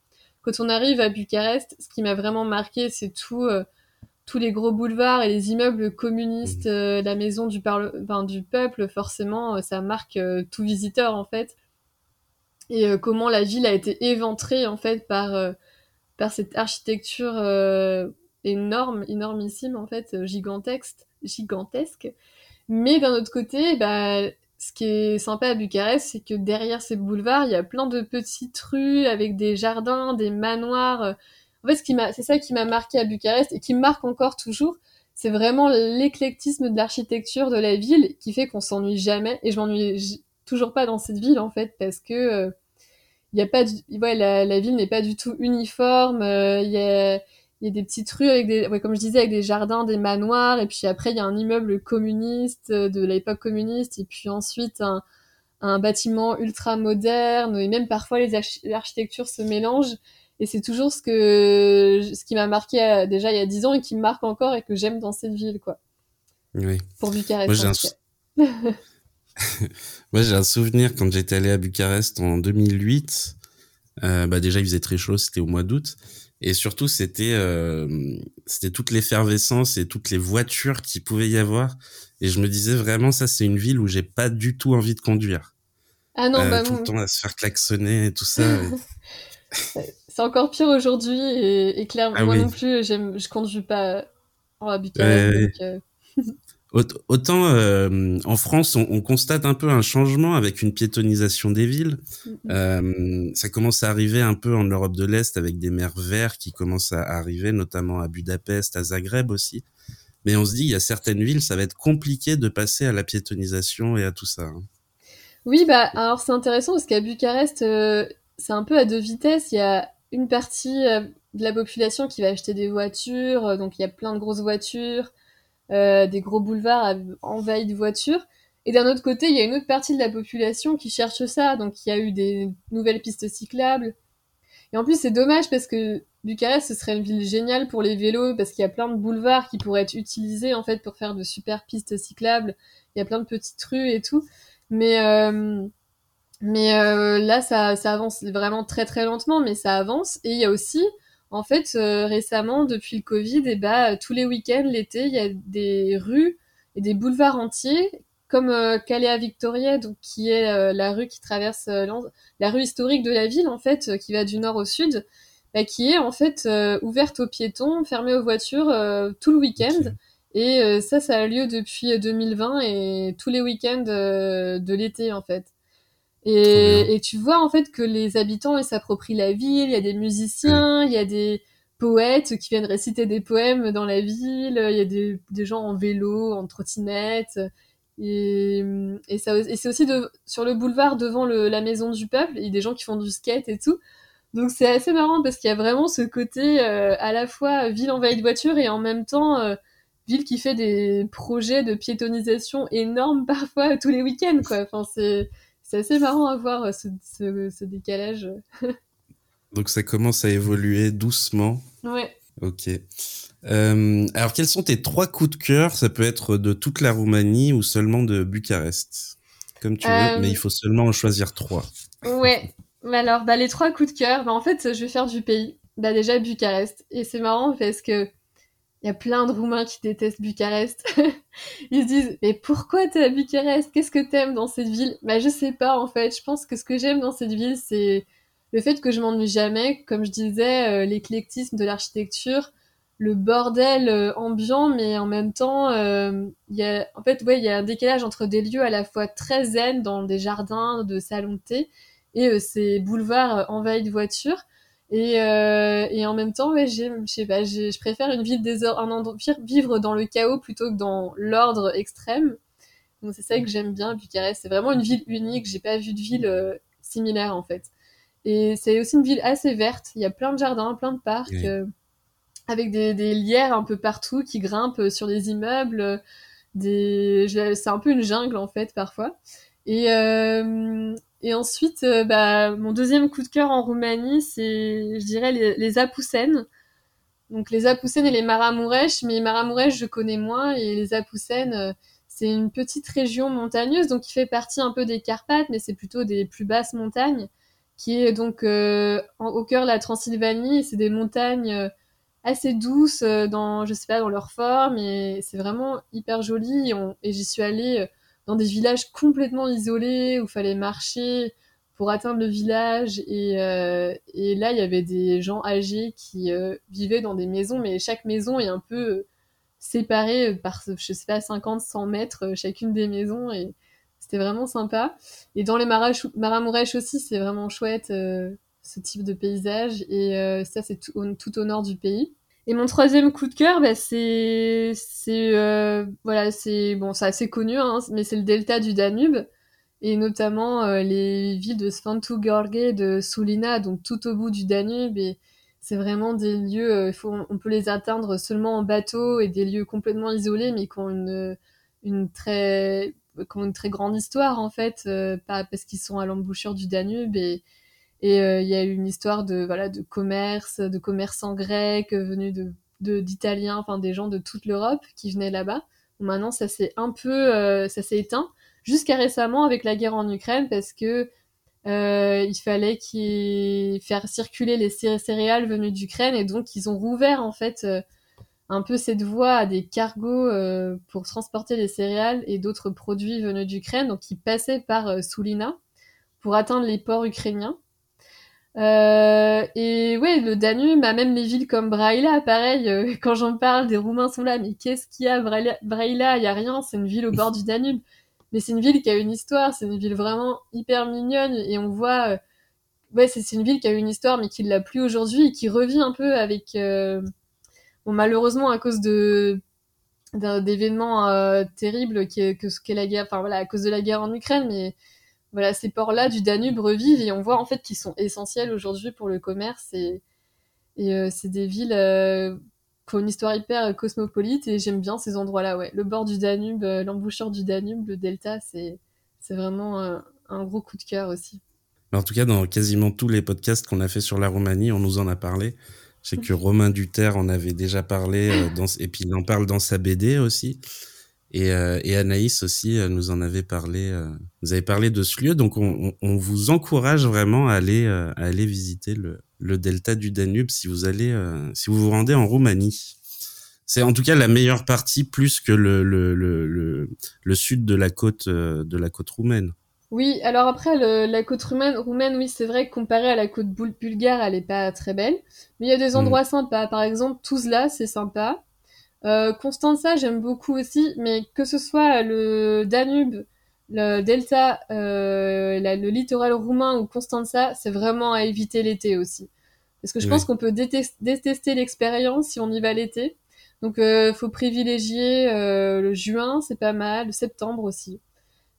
Quand on arrive à Bucarest, ce qui m'a vraiment marqué, c'est tout, euh, tous les gros boulevards et les immeubles communistes, euh, la maison du, parle enfin, du peuple, forcément, euh, ça marque euh, tout visiteur en fait. Et euh, comment la ville a été éventrée en fait par par cette architecture euh, énorme, énormissime en fait, euh, gigantesque, gigantesque. Mais d'un autre côté, bah, ce qui est sympa à Bucarest, c'est que derrière ces boulevards, il y a plein de petites rues avec des jardins, des manoirs. En fait, ce c'est ça qui m'a marqué à Bucarest et qui me marque encore toujours. C'est vraiment l'éclectisme de l'architecture de la ville qui fait qu'on s'ennuie jamais. Et je m'ennuie toujours pas dans cette ville en fait parce que euh, il y a pas ouais, la, la ville n'est pas du tout uniforme euh, il y a il y a des petites rues avec des ouais, comme je disais avec des jardins des manoirs et puis après il y a un immeuble communiste euh, de l'époque communiste et puis ensuite un un bâtiment ultra moderne et même parfois les architectures se mélangent et c'est toujours ce que ce qui m'a marqué euh, déjà il y a dix ans et qui me marque encore et que j'aime dans cette ville quoi. Oui. Pour Bucarest Moi, j'ai un souvenir quand j'étais allé à Bucarest en 2008. Euh, bah déjà, il faisait très chaud, c'était au mois d'août. Et surtout, c'était euh, c'était toute l'effervescence et toutes les voitures qui pouvait y avoir. Et je me disais vraiment, ça, c'est une ville où j'ai pas du tout envie de conduire. Ah non, euh, bah tout le temps à se faire klaxonner et tout ça. c'est encore pire aujourd'hui et, et clairement, ah moi non plus, je conduis pas à Bucarest. Autant euh, en France, on, constate un peu un changement avec une piétonisation des villes. Euh, ça commence à arriver un peu en Europe de l'Est avec des mers verts qui commencent à arriver, notamment à Budapest, à Zagreb aussi. Mais on se dit, il y a certaines villes, ça va être compliqué de passer à la piétonisation et à tout ça. Hein. Oui, bah alors c'est intéressant parce qu'à Bucarest, euh, c'est un peu à deux vitesses. Il y a une partie de la population qui va acheter des voitures, donc il y a plein de grosses voitures euh, des gros boulevards envahis de voitures. Et d'un autre côté, il y a une autre partie de la population qui cherche ça. Donc il y a eu des nouvelles pistes cyclables. Et en plus, c'est dommage parce que Bucarest, ce serait une ville géniale pour les vélos parce qu'il y a plein de boulevards qui pourraient être utilisés en fait pour faire de super pistes cyclables. Il y a plein de petites rues et tout. Mais euh, mais euh, là, ça, ça avance vraiment très très lentement, mais ça avance. Et il y a aussi en fait, euh, récemment, depuis le Covid, et eh bah, tous les week-ends, l'été, il y a des rues et des boulevards entiers, comme euh, Calais Victoria, donc qui est euh, la rue qui traverse la rue historique de la ville, en fait, qui va du nord au sud, bah, qui est en fait ouverte aux piétons, fermée aux voitures tout le week-end. Et ça, ça a lieu depuis 2020 et tous les week-ends de l'été, en fait. Et, et, tu vois en fait que les habitants ils s'approprient la ville, il y a des musiciens, il y a des poètes qui viennent réciter des poèmes dans la ville, il y a des, des gens en vélo, en trottinette. Et, et, ça, et c'est aussi de, sur le boulevard devant le, la maison du peuple, il y a des gens qui font du skate et tout. Donc c'est assez marrant parce qu'il y a vraiment ce côté euh, à la fois ville envahie de voitures et en même temps euh, ville qui fait des projets de piétonisation énormes parfois tous les week-ends quoi. Enfin c'est c'est assez marrant à voir euh, ce, décalage. Donc ça commence à évoluer doucement. Ouais. Ok. Euh, alors quels sont tes trois coups de cœur? Ça peut être de toute la Roumanie ou seulement de Bucarest, comme tu veux, mais il faut seulement en choisir trois. Ouais. alors bah, les trois coups de cœur, bah, en fait je vais faire du pays. Bah déjà Bucarest. Et c'est marrant parce que il y a plein de Roumains qui détestent Bucarest. Ils se disent mais pourquoi t'es à Bucarest? Qu'est-ce que t'aimes dans cette ville? Bah je sais pas en fait. Je pense que ce que j'aime dans cette ville c'est le fait que je m'ennuie jamais. Comme je disais, euh, l'éclectisme de l'architecture, le bordel euh, ambiant, mais en même temps, euh, y a en fait ouais il y a un décalage entre des lieux à la fois très zen dans des jardins de salons de thé et ces boulevards envahis de voitures. Et, euh, et en même temps, ouais, je sais pas, je préfère une désordre, un vivre dans le chaos plutôt que dans l'ordre extrême. Donc c'est ça que j'aime bien Bucarest. C'est vraiment une ville unique. J'ai pas vu de ville euh, similaire en fait. Et c'est aussi une ville assez verte. Il y a plein de jardins, plein de parcs, euh, avec des, des lierres un peu partout qui grimpent sur les immeubles. Des... C'est un peu une jungle en fait parfois. Et, euh, et ensuite, euh, bah, mon deuxième coup de cœur en Roumanie, c'est, je dirais, les, les. Donc les Apoucènes et les Maramuresh, mais Maramuresh, je connais moins, et les Apoucènes, euh, c'est une petite région montagneuse, donc qui fait partie un peu des Carpates, mais c'est plutôt des plus basses montagnes, qui est donc euh, au cœur de la Transylvanie. C'est des montagnes assez douces dans, je sais pas, dans leur forme, et c'est vraiment hyper joli. Et j'y suis allée dans des villages complètement isolés où fallait marcher pour atteindre le village. Et, euh, et là il y avait des gens âgés qui euh, vivaient dans des maisons mais chaque maison est un peu euh, séparée par je sais pas 50 100 mètres euh, chacune des maisons. Et c'était vraiment sympa. Et dans les Maramourèches aussi c'est vraiment chouette ce type de paysage. Et ça c'est tout au nord du pays et mon troisième coup de cœur, bah, c'est, euh, voilà, c'est bon, c'est assez connu, hein, mais c'est le delta du Danube et notamment euh, les villes de Sfantu Gorge et de Sulina, donc tout au bout du Danube. Et c'est vraiment des lieux, euh, faut, on peut les atteindre seulement en bateau et des lieux complètement isolés, mais qui ont une, une très, qui ont une très grande histoire en fait, pas parce qu'ils sont à l'embouchure du Danube et et euh, il y a eu une histoire de voilà de commerce, de commerçants grecs euh, venus d'Italiens, enfin des gens de toute l'Europe qui venaient là-bas. maintenant, ça s'est un peu, euh, ça s'est éteint. Jusqu'à récemment avec la guerre en Ukraine parce que il fallait faire circuler les céréales venues d'Ukraine. Et donc ils ont rouvert en fait un peu cette voie à des cargos pour transporter les céréales et d'autres produits venus d'Ukraine. Donc ils passaient par Sulina pour atteindre les ports ukrainiens Euh, et ouais, le Danube, bah, même les villes comme Braila, pareil, euh, quand j'en parle, des Roumains sont là, mais qu'est-ce qu'il y a Braila, Braila, il y a rien, c'est une ville au bord du Danube. Mais c'est une ville qui a une histoire, c'est une ville vraiment hyper mignonne, et on voit, euh, ouais, c'est une ville qui a une histoire, mais qui l'a plus aujourd'hui, et qui revit un peu avec, euh, malheureusement, à cause de d'événements terribles que ce qu'est la guerre, enfin voilà, à cause de la guerre en Ukraine, mais voilà, ces ports-là du Danube revivent et on voit en fait qu'ils sont essentiels aujourd'hui pour le commerce et, et euh, c'est des villes euh, qui ont une histoire hyper cosmopolite et j'aime bien ces endroits-là, ouais. Le bord du Danube, euh, l'embouchure du Danube, le delta, c'est, c'est vraiment un, gros coup de cœur aussi. En tout cas, dans quasiment tous les podcasts qu'on a fait sur la Roumanie, on nous en a parlé. Je sais que Romain Duterre en avait déjà parlé, euh, dans, et puis il en parle dans sa BD aussi. Et, euh, et Anaïs aussi euh, nous en avait parlé. Euh, vous avez parlé de ce lieu, donc on, vous encourage vraiment à aller, à aller visiter le, le delta du Danube si vous allez, si vous vous rendez en Roumanie. C'est en tout cas la meilleure partie, plus que le, le, le, le, le sud de la côte, de la côte roumaine. Oui, alors après, le, la côte roumaine, roumaine oui, c'est vrai que comparée à la côte bulgare, elle est pas très belle. Mais il y a des endroits mmh. sympas. Par exemple, Tuzla, c'est sympa. Euh, Constanza, j'aime beaucoup aussi, mais que ce soit le Danube, le Delta, euh, la, le littoral roumain ou Constanza, c'est vraiment à éviter l'été aussi. Parce que je oui. pense qu'on peut détester, détester l'expérience si on y va l'été. Donc, euh, faut privilégier euh, le juin, c'est pas mal, le septembre aussi.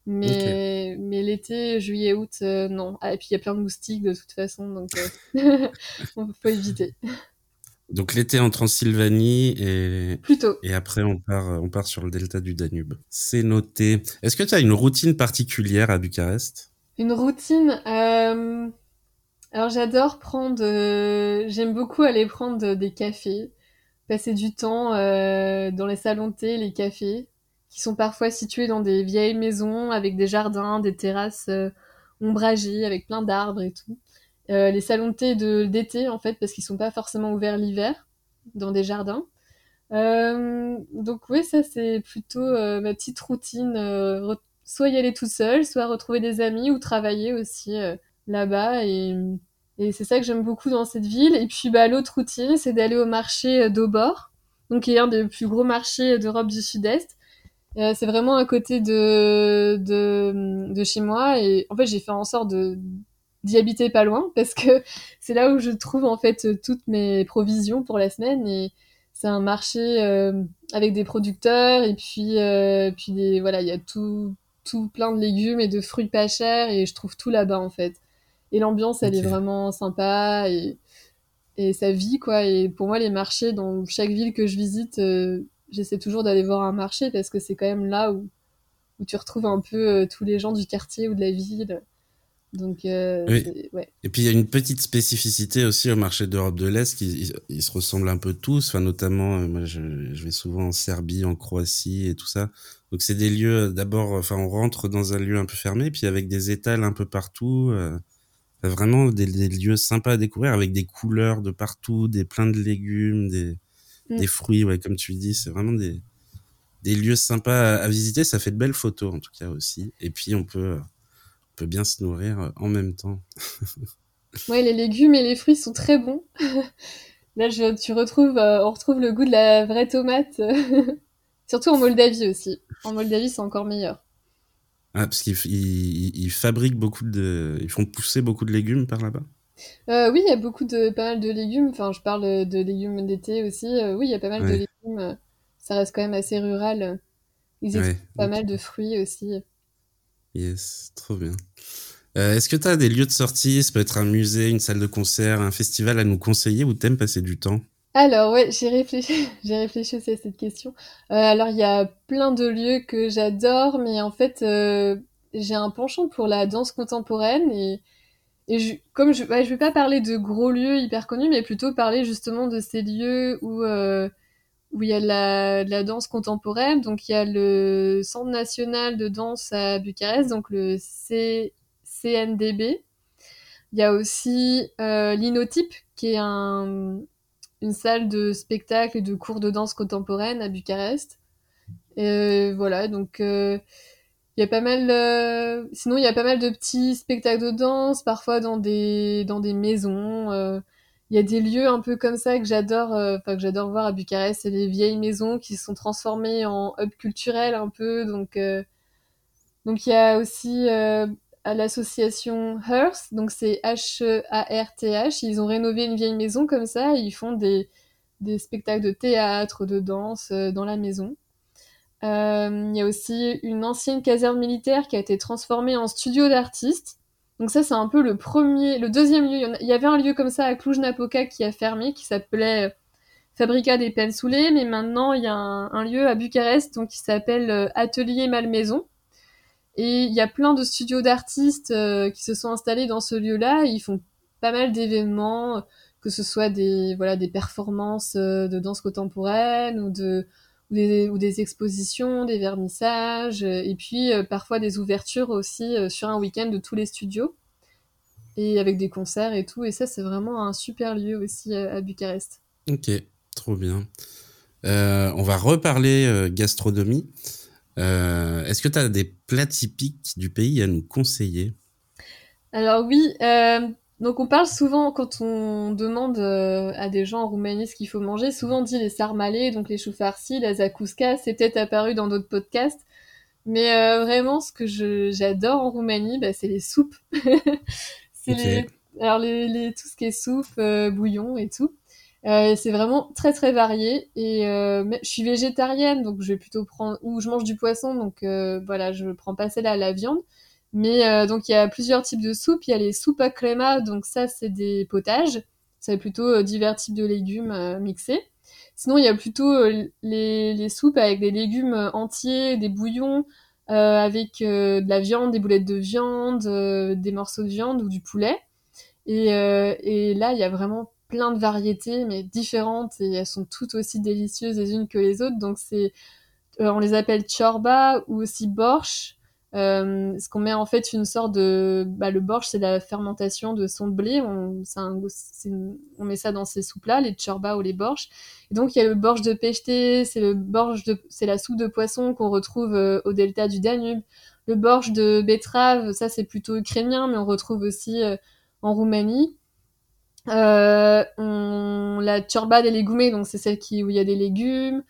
Mais, okay. mais l'été, juillet, août, euh, non. Ah, et puis il y a plein de moustiques de toute façon, donc euh, on faut éviter. Donc l'été en Transylvanie et plutôt. Et après on part on part sur le delta du Danube. C'est noté. Est-ce que tu as une routine particulière à Bucarest? Une routine euh... alors j'adore prendre euh... j'aime beaucoup aller prendre des cafés, passer du temps euh... dans les salons de thé, les cafés qui sont parfois situés dans des vieilles maisons avec des jardins, des terrasses ombragées avec plein d'arbres et tout. Euh, les salons de thé d'été en fait parce qu'ils sont pas forcément ouverts l'hiver dans des jardins. Euh, donc oui, ça c'est plutôt euh, ma petite routine. Euh, soit y aller tout seul, soit retrouver des amis ou travailler aussi euh, là-bas et, et c'est ça que j'aime beaucoup dans cette ville. Et puis bah l'autre routine, c'est d'aller au marché d'Aubord, donc qui est un des plus gros marchés d'Europe du Sud-Est. c'est vraiment à côté de, de de chez moi et en fait j'ai fait en sorte de d'y habiter pas loin parce que c'est là où je trouve en fait toutes mes provisions pour la semaine et c'est un marché euh, avec des producteurs et puis euh, puis des voilà il y a tout tout plein de légumes et de fruits pas chers et je trouve tout là-bas en fait. Et l'ambiance elle est vraiment sympa et et ça vit quoi. Et pour moi les marchés dans chaque ville que je visite euh, j'essaie toujours d'aller voir un marché parce que c'est quand même là où où tu retrouves un peu euh, tous les gens du quartier ou de la ville donc, euh, oui. ouais. Et puis il y a une petite spécificité aussi au marché d'Europe de l'Est, ils, ils, se ressemblent un peu tous. Enfin, notamment, euh, moi, je, je, vais souvent en Serbie, en Croatie et tout ça. Donc c'est des lieux. D'abord, enfin, on rentre dans un lieu un peu fermé, puis avec des étals un peu partout. Euh, vraiment des, des, lieux sympas à découvrir, avec des couleurs de partout, des pleins de légumes, des, mm. des fruits. Ouais, comme tu dis, c'est vraiment des des lieux sympas à, à visiter. Ça fait de belles photos en tout cas aussi. Et puis on peut peut bien se nourrir euh, en même temps. ouais, les légumes et les fruits sont très bons. Là, je, tu retrouves, euh, on retrouve le goût de la vraie tomate. Surtout en Moldavie aussi. En Moldavie, c'est encore meilleur. Ah, parce qu'ils ils, ils fabriquent beaucoup de, ils font pousser beaucoup de légumes par là-bas? Euh, oui, il y a beaucoup de, pas mal de légumes. Enfin, je parle de légumes d'été aussi. Euh, oui, il y a pas mal ouais. de légumes. Ça reste quand même assez rural. Ils ouais, pas okay. mal de fruits aussi. Yes, trop bien. Euh, Est-ce que tu as des lieux de sortie? Ça peut être un musée, une salle de concert, un festival à nous conseiller où t'aimes passer du temps? Alors ouais, j'ai réfléchi, réfléchi aussi à cette question. Euh, alors il y a plein de lieux que j'adore, mais en fait euh, j'ai un penchant pour la danse contemporaine et, et je, comme je, ouais, je vais pas parler de gros lieux hyper connus, mais plutôt parler justement de ces lieux où où il y a de la, danse contemporaine. Donc il y a le Centre national de danse à Bucarest, donc le CNDB. Il y a aussi euh, l'Inotype, qui est un, une salle de spectacle et de cours de danse contemporaine à Bucarest. Et voilà, donc euh, il y a pas mal. Sinon, il y a pas mal de petits spectacles de danse, parfois dans des maisons. Il y a des lieux un peu comme ça que j'adore, enfin que j'adore voir à Bucarest, c'est les vieilles maisons qui sont transformées en hub culturel un peu. Donc donc il y a aussi à l'association Hearth, donc c'est H-A-R-T-H. Ils ont rénové une vieille maison comme ça, et ils font des, des spectacles de théâtre, de danse euh, dans la maison. Euh, il y a aussi une ancienne caserne militaire qui a été transformée en studio d'artistes. Donc ça, c'est un peu le premier, le deuxième lieu. Il y avait un lieu comme ça à Cluj-Napoca qui a fermé, qui s'appelait euh, Fabrica des Pensoulés, mais maintenant il y a un, lieu à Bucarest donc qui s'appelle Atelier Malmaison et il y a plein de studios d'artistes euh, qui se sont installés dans ce lieu-là. Ils font pas mal d'événements, que ce soit des voilà des performances euh, de danse contemporaine ou de ou des, ou des expositions, des vernissages, euh, et puis parfois des ouvertures aussi sur un week-end de tous les studios et avec des concerts et tout. Et ça, c'est vraiment un super lieu aussi à, Bucarest. Ok, trop bien. on va reparler gastronomie. Euh, est-ce que tu as des plats typiques du pays à nous conseiller? Alors oui, euh, donc on parle souvent quand on demande euh, à des gens en Roumanie ce qu'il faut manger, souvent on dit les sarmalés, donc les choux farcis, la zakouska, c'est peut-être apparu dans d'autres podcasts, mais vraiment ce que j'adore en Roumanie, bah, c'est les soupes. c'est les, alors les, tout ce qui est soupe, bouillon et tout. Euh, c'est vraiment très très varié et euh, je suis végétarienne donc je vais plutôt prendre ou je mange du poisson donc euh, voilà je prends pas celle à la viande mais euh, donc il y a plusieurs types de soupes il y a les soupes à crema. Donc ça c'est des potages. C'est plutôt divers types de légumes mixés. Sinon il y a plutôt les, les soupes avec des légumes entiers des bouillons avec de la viande des boulettes de viande des morceaux de viande ou du poulet. Et, et là il y a vraiment plein de variétés, mais différentes, et elles sont toutes aussi délicieuses les unes que les autres. Donc c'est, euh, on les appelle chorba ou aussi borsch. Euh, ce qu'on met en fait une sorte de, bah, le borsch c'est la fermentation de son blé. On, un, on met ça dans ces soupes-là, les chorba ou les borsch. Et donc il y a le borsch de pechté, c'est le borsch de, c'est la soupe de poisson qu'on retrouve euh, au delta du Danube. Le borsch de betterave, ça c'est plutôt ukrainien, mais on retrouve aussi euh, en Roumanie. Euh, on, la turba des légumes, donc c'est celle qui, où il y a des légumes.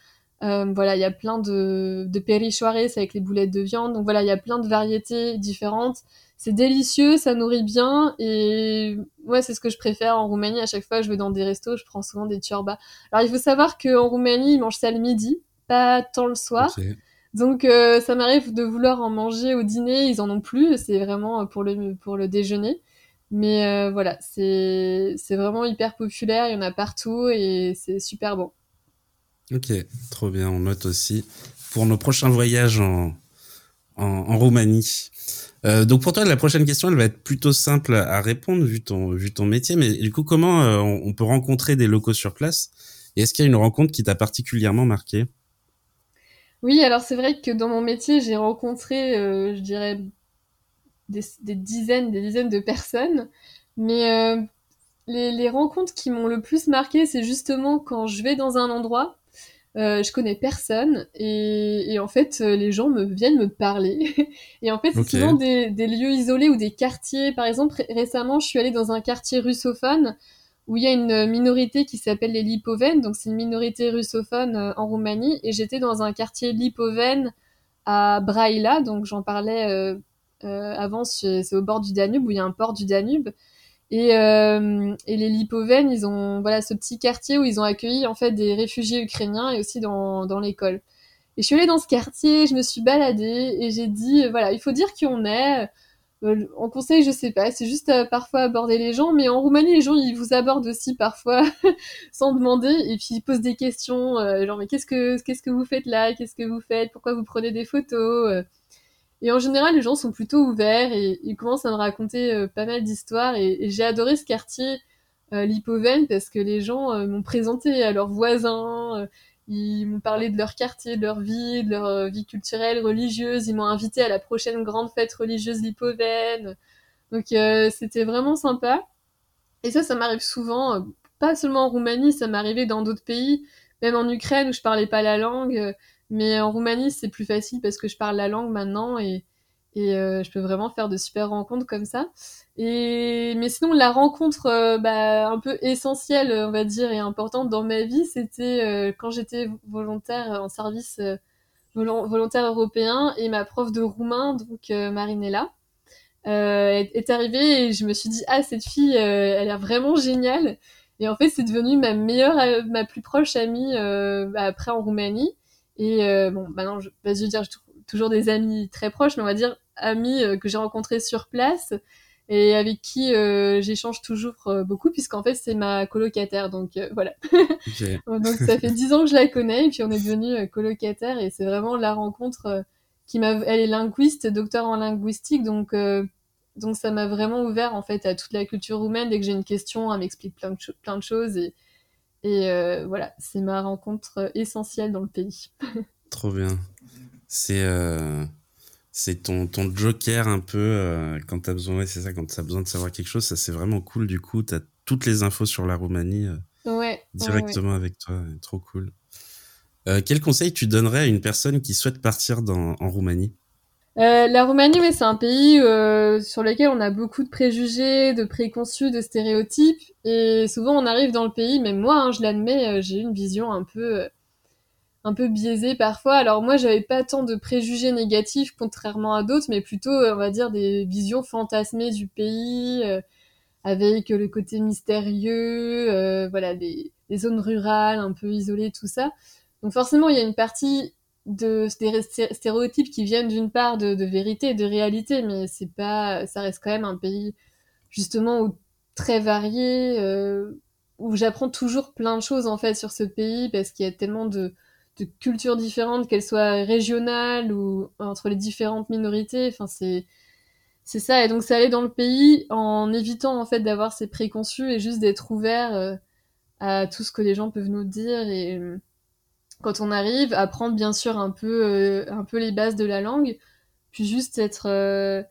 Euh, voilà, il y a plein de, de c'est avec les boulettes de viande. Donc voilà, il y a plein de variétés différentes. C'est délicieux, ça nourrit bien. Et ouais, c'est ce que je préfère en Roumanie. À chaque fois que je vais dans des restos, je prends souvent des turbas. Alors il faut savoir qu'en Roumanie, ils mangent ça le midi, pas tant le soir. Donc euh, ça m'arrive de vouloir en manger au dîner, ils en ont plus. C'est vraiment pour le, pour le déjeuner. Mais euh, voilà, c'est vraiment hyper populaire, il y en a partout et c'est super bon. Ok, trop bien, on note aussi pour nos prochains voyages en, Roumanie. Euh, donc pour toi, la prochaine question, elle va être plutôt simple à répondre vu ton, métier. Mais du coup, comment euh, on peut rencontrer des locaux sur place? Et est-ce qu'il y a une rencontre qui t'a particulièrement marqué? Oui, alors c'est vrai que dans mon métier, j'ai rencontré, je dirais, des, dizaines, des dizaines de personnes. Mais euh, les, rencontres qui m'ont le plus marqué, c'est justement quand je vais dans un endroit, euh, je connais personne et, en fait euh, les gens me viennent me parler. Et en fait c'est souvent des, lieux isolés ou des quartiers. Par exemple récemment je suis allée dans un quartier russophone où il y a une minorité qui s'appelle les Lipovènes donc c'est une minorité russophone en Roumanie. Et j'étais dans un quartier Lipovène à Braila donc j'en parlais euh, avant, c'est au bord du Danube, où il y a un port du Danube. Et, euh, et, les Lipovènes, ils ont voilà ce petit quartier où ils ont accueilli en fait des réfugiés ukrainiens et aussi dans, l'école. Et je suis allée dans ce quartier, je me suis baladée et j'ai dit voilà, il faut dire qui on est. Euh, en conseil, je sais pas, c'est juste parfois aborder les gens, mais en Roumanie, les gens ils vous abordent aussi parfois sans demander et puis ils posent des questions genre mais qu'est-ce que qu'est-ce que vous faites là, qu'est-ce que vous faites, pourquoi vous prenez des photos? Et en général, les gens sont plutôt ouverts et ils commencent à me raconter euh, pas mal d'histoires. Et, j'ai adoré ce quartier, euh, Lipovène, parce que les gens euh, m'ont présenté à leurs voisins, euh, ils m'ont parlé de leur quartier, de leur vie, de leur vie culturelle, religieuse. Ils m'ont invité à la prochaine grande fête religieuse Lipovène. Donc c'était vraiment sympa. Et ça, ça m'arrive souvent, pas seulement en Roumanie, ça m'arrivait dans d'autres pays, même en Ukraine où je parlais pas la langue. Mais en Roumanie, c'est plus facile parce que je parle la langue maintenant et, Et je peux vraiment faire de super rencontres comme ça. Et mais sinon, la rencontre bah, un peu essentielle, on va dire, et importante dans ma vie, c'était quand j'étais volontaire en service volontaire européen et ma prof de roumain, donc Marinella. Euh, est arrivée et je me suis dit ah cette fille euh, elle l'air vraiment géniale et en fait c'est devenu ma meilleure euh, ma plus proche amie euh, bah, après en Roumanie et bon maintenant je, bah, je veux dire toujours des amis très proches mais on va dire amis que j'ai rencontrés sur place et avec qui j'échange toujours beaucoup puisqu'en fait c'est ma colocataire. Donc voilà. Donc ça fait dix ans que je la connais et puis on est devenu colocataire et c'est vraiment la rencontre qui m'a elle est linguiste docteur en linguistique donc donc ça m'a vraiment ouvert en fait à toute la culture roumaine. Dès que j'ai une question, elle m'explique plein de, plein de choses et, et euh, voilà, c'est ma rencontre essentielle dans le pays. Trop bien. C'est euh, c'est ton, ton joker un peu euh, quand tu as besoin, c'est ça, quand as besoin de savoir quelque chose, ça c'est vraiment cool. Du coup, tu as toutes les infos sur la Roumanie ouais, directement avec toi. Trop cool. quel conseil tu donnerais à une personne qui souhaite partir dans, en Roumanie? Euh, la Roumanie, mais c'est un pays euh, sur lequel on a beaucoup de préjugés, de préconçus, de stéréotypes, et souvent on arrive dans le pays, même moi, hein, je l'admets, euh, j'ai une vision un peu, un peu biaisée parfois. Alors moi, j'avais pas tant de préjugés négatifs contrairement à d'autres, mais plutôt, on va dire, des visions fantasmées du pays, avec le côté mystérieux, voilà, des, des zones rurales un peu isolées, tout ça. Donc forcément, il y a une partie de des stéréotypes qui viennent d'une part de, de, vérité de réalité, mais c'est pas, ça reste quand même un pays justement où, très varié, euh, où j'apprends toujours plein de choses en fait sur ce pays parce qu'il y a tellement de, de cultures différentes, qu'elles soient régionales ou entre les différentes minorités. Enfin, c'est c'est ça. Et donc, c'est aller dans le pays en évitant en fait d'avoir ces préconçus et juste d'être ouvert euh, à tout ce que les gens peuvent nous dire et quand on arrive, apprendre bien sûr un peu, euh, un peu les bases de la langue, puis juste être, euh,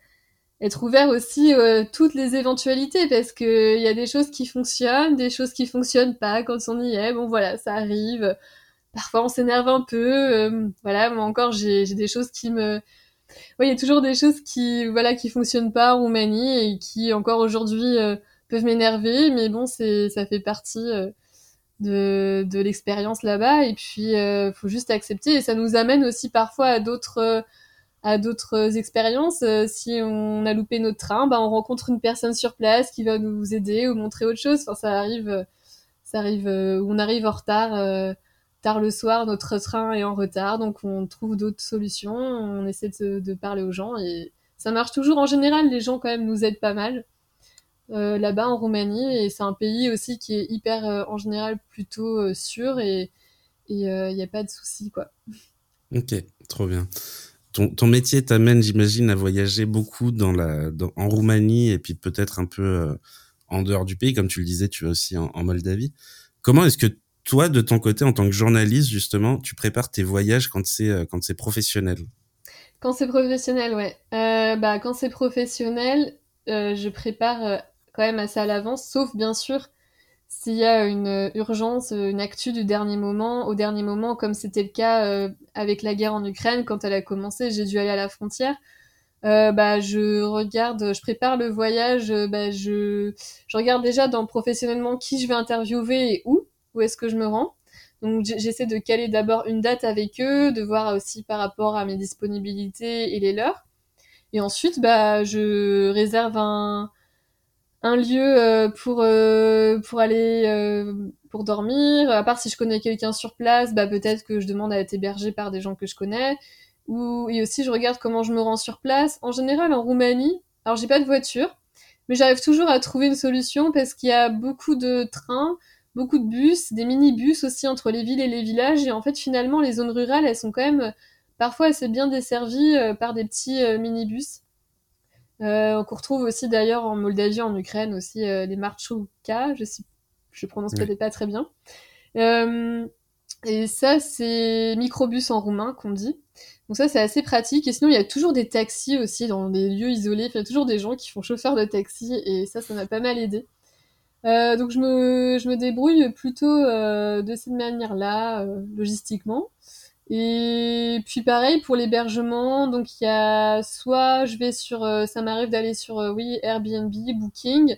être ouvert aussi euh, toutes les éventualités, parce qu'il y a des choses qui fonctionnent, des choses qui fonctionnent pas quand on y est. Bon voilà, ça arrive. Parfois on s'énerve un peu. voilà, moi encore j'ai des choses qui me... Oui, il y a toujours des choses qui, voilà, qui fonctionnent pas en Roumanie et qui encore aujourd'hui peuvent m'énerver, mais bon, c'est, ça fait partie de, de l'expérience là-bas. Et puis euh, faut juste accepter. Et ça nous amène aussi parfois à d'autres euh, à d'autres expériences. Euh, si on a loupé notre train bah on rencontre une personne sur place qui va nous aider ou montrer autre chose. Enfin ça arrive ça arrive on arrive en retard tard le soir notre train est en retard. Donc on trouve d'autres solutions. On essaie de, de parler aux gens. Et ça marche toujours. En général les gens quand même nous aident pas mal euh, là-bas en Roumanie et c'est un pays aussi qui est hyper euh, en général plutôt euh, sûr et il n'y a pas de soucis quoi. Ok, trop bien. Ton, ton métier t'amène, j'imagine, à voyager beaucoup dans la, en Roumanie et puis peut-être un peu en dehors du pays, comme tu le disais, tu es aussi en, Moldavie. Comment est-ce que toi, de ton côté, en tant que journaliste, justement, tu prépares tes voyages quand c'est quand c'est professionnel? Quand c'est professionnel, ouais. bah quand c'est professionnel, je prépare quand même assez à l'avance, sauf bien sûr s'il y a une urgence, une actu du dernier moment, au dernier moment, comme c'était le cas euh, avec la guerre en Ukraine, quand elle a commencé, j'ai dû aller à la frontière. Euh, bah, je regarde, je prépare le voyage, euh, bah, je, je regarde déjà dans professionnellement qui je vais interviewer et où, où est-ce que je me rends. Donc j'essaie de caler d'abord une date avec eux, de voir aussi par rapport à mes disponibilités et les leurs. Et ensuite, bah, je réserve un, un lieu euh, pour euh, pour aller euh, pour dormir. À part si je connais quelqu'un sur place, bah peut-être que je demande à être hébergé par des gens que je connais. Ou et aussi je regarde comment je me rends sur place. En général, en Roumanie, alors j'ai pas de voiture, mais j'arrive toujours à trouver une solution parce qu'il y a beaucoup de trains, beaucoup de bus, des minibus aussi entre les villes et les villages. Et en fait, finalement, les zones rurales, elles sont quand même parfois assez bien desservies par des petits minibus. Euh, qu'on retrouve aussi d'ailleurs en Moldavie, en Ukraine aussi, euh, les marchouka, je sais, je prononce peut-être pas très bien. Euh, et ça, c'est microbus en roumain qu'on dit. Donc ça, c'est assez pratique. Et sinon, il y a toujours des taxis aussi dans des lieux isolés. il y a toujours des gens qui font chauffeur de taxi et ça, ça m'a pas mal aidé. Euh, donc je me, je me débrouille plutôt euh, de cette manière-là, euh, logistiquement. Et puis pareil pour l'hébergement, donc il y a soit je vais sur, ça m'arrive d'aller sur oui Airbnb, Booking,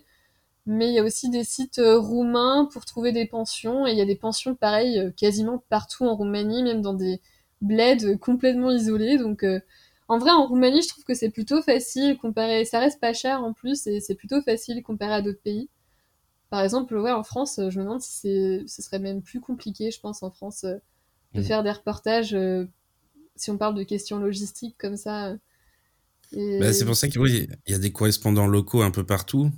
mais il y a aussi des sites roumains pour trouver des pensions et il y a des pensions pareil quasiment partout en Roumanie, même dans des bleds complètement isolés. Donc en vrai, en Roumanie, je trouve que c'est plutôt facile comparé. Ça reste pas cher en plus et c'est plutôt facile comparé à d'autres pays. Par exemple, ouais, en France, je me demande si ce serait même plus compliqué, je pense, en France, de mm. faire des reportages. si on parle de questions logistiques comme ça. Bah, c'est pour ça qu'il oui, y a des correspondants locaux un peu partout.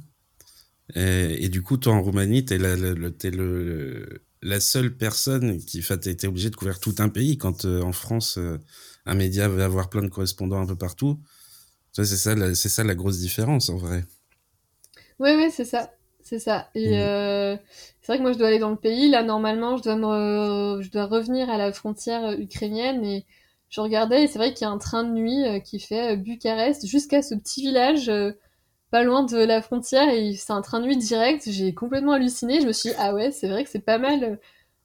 Et, du coup, toi, en Roumanie, tu es, la, le, la seule personne qui fait, été obligé de couvrir tout un pays quand en France, un média va avoir plein de correspondants un peu partout. C'est ça, c'est ça la grosse différence en vrai. Oui, oui, c'est ça. C'est ça. Et mm. euh, c'est vrai que moi, je dois aller dans le pays. Là, normalement, je dois, me je dois revenir à la frontière ukrainienne. Et je regardais, et c'est vrai qu'il y a un train de nuit euh, qui fait euh, Bucarest jusqu'à ce petit village pas loin de la frontière. Et c'est un train de nuit direct. J'ai complètement halluciné. Je me suis dit, ah ouais, c'est vrai que c'est pas mal.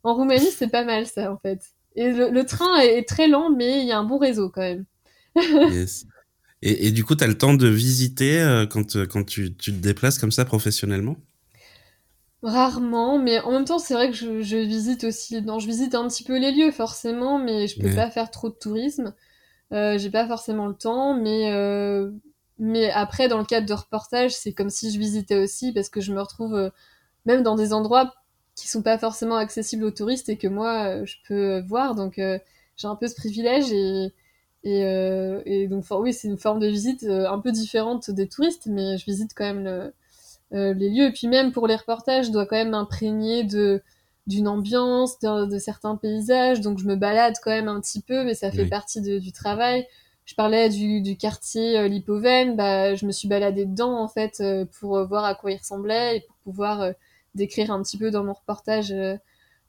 En Roumanie, c'est pas mal ça, en fait. Et le, train est très lent, mais il y a un bon réseau quand même. yes. et, et, du coup, tu as le temps de visiter euh, quand, euh, quand tu, tu, te déplaces comme ça professionnellement? Rarement, mais en même temps, c'est vrai que je, je, visite aussi. Non, je visite un petit peu les lieux, forcément, mais je peux pas faire trop de tourisme. Euh, J'ai pas forcément le temps, mais, euh, mais après, dans le cadre de reportage, c'est comme si je visitais aussi, parce que je me retrouve euh, même dans des endroits qui sont pas forcément accessibles aux touristes et que moi euh, je peux voir donc j'ai un peu ce privilège et et, et donc oui c'est une forme de visite un peu différente des touristes mais je visite quand même le, les lieux. Et puis même pour les reportages je dois quand même m'imprégner de d'une ambiance de, de, certains paysages. Donc je me balade quand même un petit peu mais ça fait partie de, du travail. Je parlais du, du quartier Lipoven bah je me suis baladée dedans en fait pour voir à quoi il ressemblait et pour pouvoir d'écrire un petit peu dans mon reportage euh,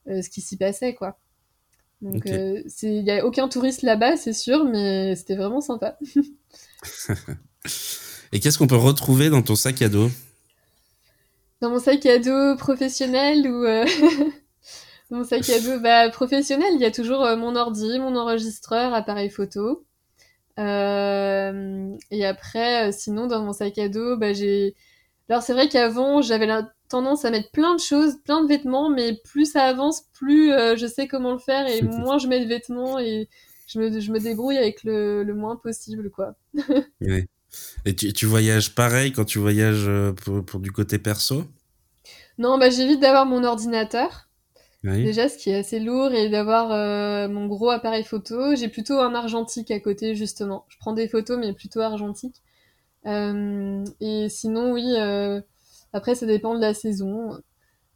euh, ce qui s'y passait, quoi. Donc, euh, il n'y a aucun touriste là-bas, c'est sûr, mais c'était vraiment sympa. Et qu'est-ce qu'on peut retrouver dans ton sac à dos? Dans mon sac à dos professionnel ou dans mon sac à dos bah, professionnel, il y a toujours mon ordi, mon enregistreur, appareil photo. et après, sinon, dans mon sac à dos, bah, j'ai. Alors, c'est vrai qu'avant, j'avais la tendance à mettre plein de choses, plein de vêtements, mais plus ça avance, plus euh, je sais comment le faire et moins je mets de vêtements et je me, je me débrouille avec le, le, moins possible, quoi. Et tu, tu, voyages pareil quand tu voyages euh, pour, pour du côté perso? Non, bah j'évite d'avoir mon ordinateur. Déjà, ce qui est assez lourd, et d'avoir euh, mon gros appareil photo. J'ai plutôt un argentique à côté, justement. Je prends des photos, mais plutôt argentique. et sinon, oui, après, ça dépend de la saison,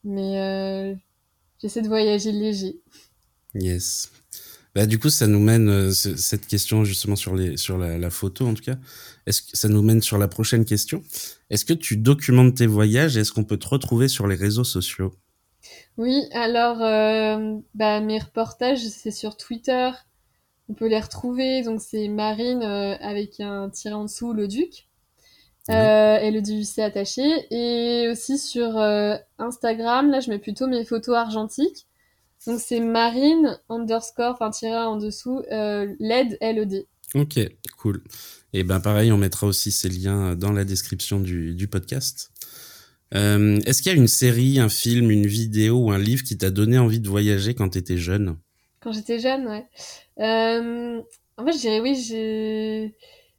mais euh, j'essaie de voyager léger. Yes. Bah, du coup, ça nous mène, euh, cette question justement sur, les, sur la, photo en tout cas, est-ce que ça nous mène sur la prochaine question Est-ce que tu documentes tes voyages et est-ce qu'on peut te retrouver sur les réseaux sociaux? Oui, alors euh, bah, mes reportages, c'est sur Twitter. On peut les retrouver, donc c'est Marine avec un tiré en dessous, le Duc euh, et le DUC attaché. Et aussi sur euh, Instagram, là, je mets plutôt mes photos argentiques. Donc c'est marine underscore, enfin tiré en dessous, euh, LED, LED. Ok, cool. Et ben pareil, on mettra aussi ces liens dans la description du, du podcast. Euh, Est-ce qu'il y a une série, un film, une vidéo ou un livre qui t'a donné envie de voyager quand tu étais jeune? Quand j'étais jeune, ouais. Euh, en fait, je dirais oui, j'ai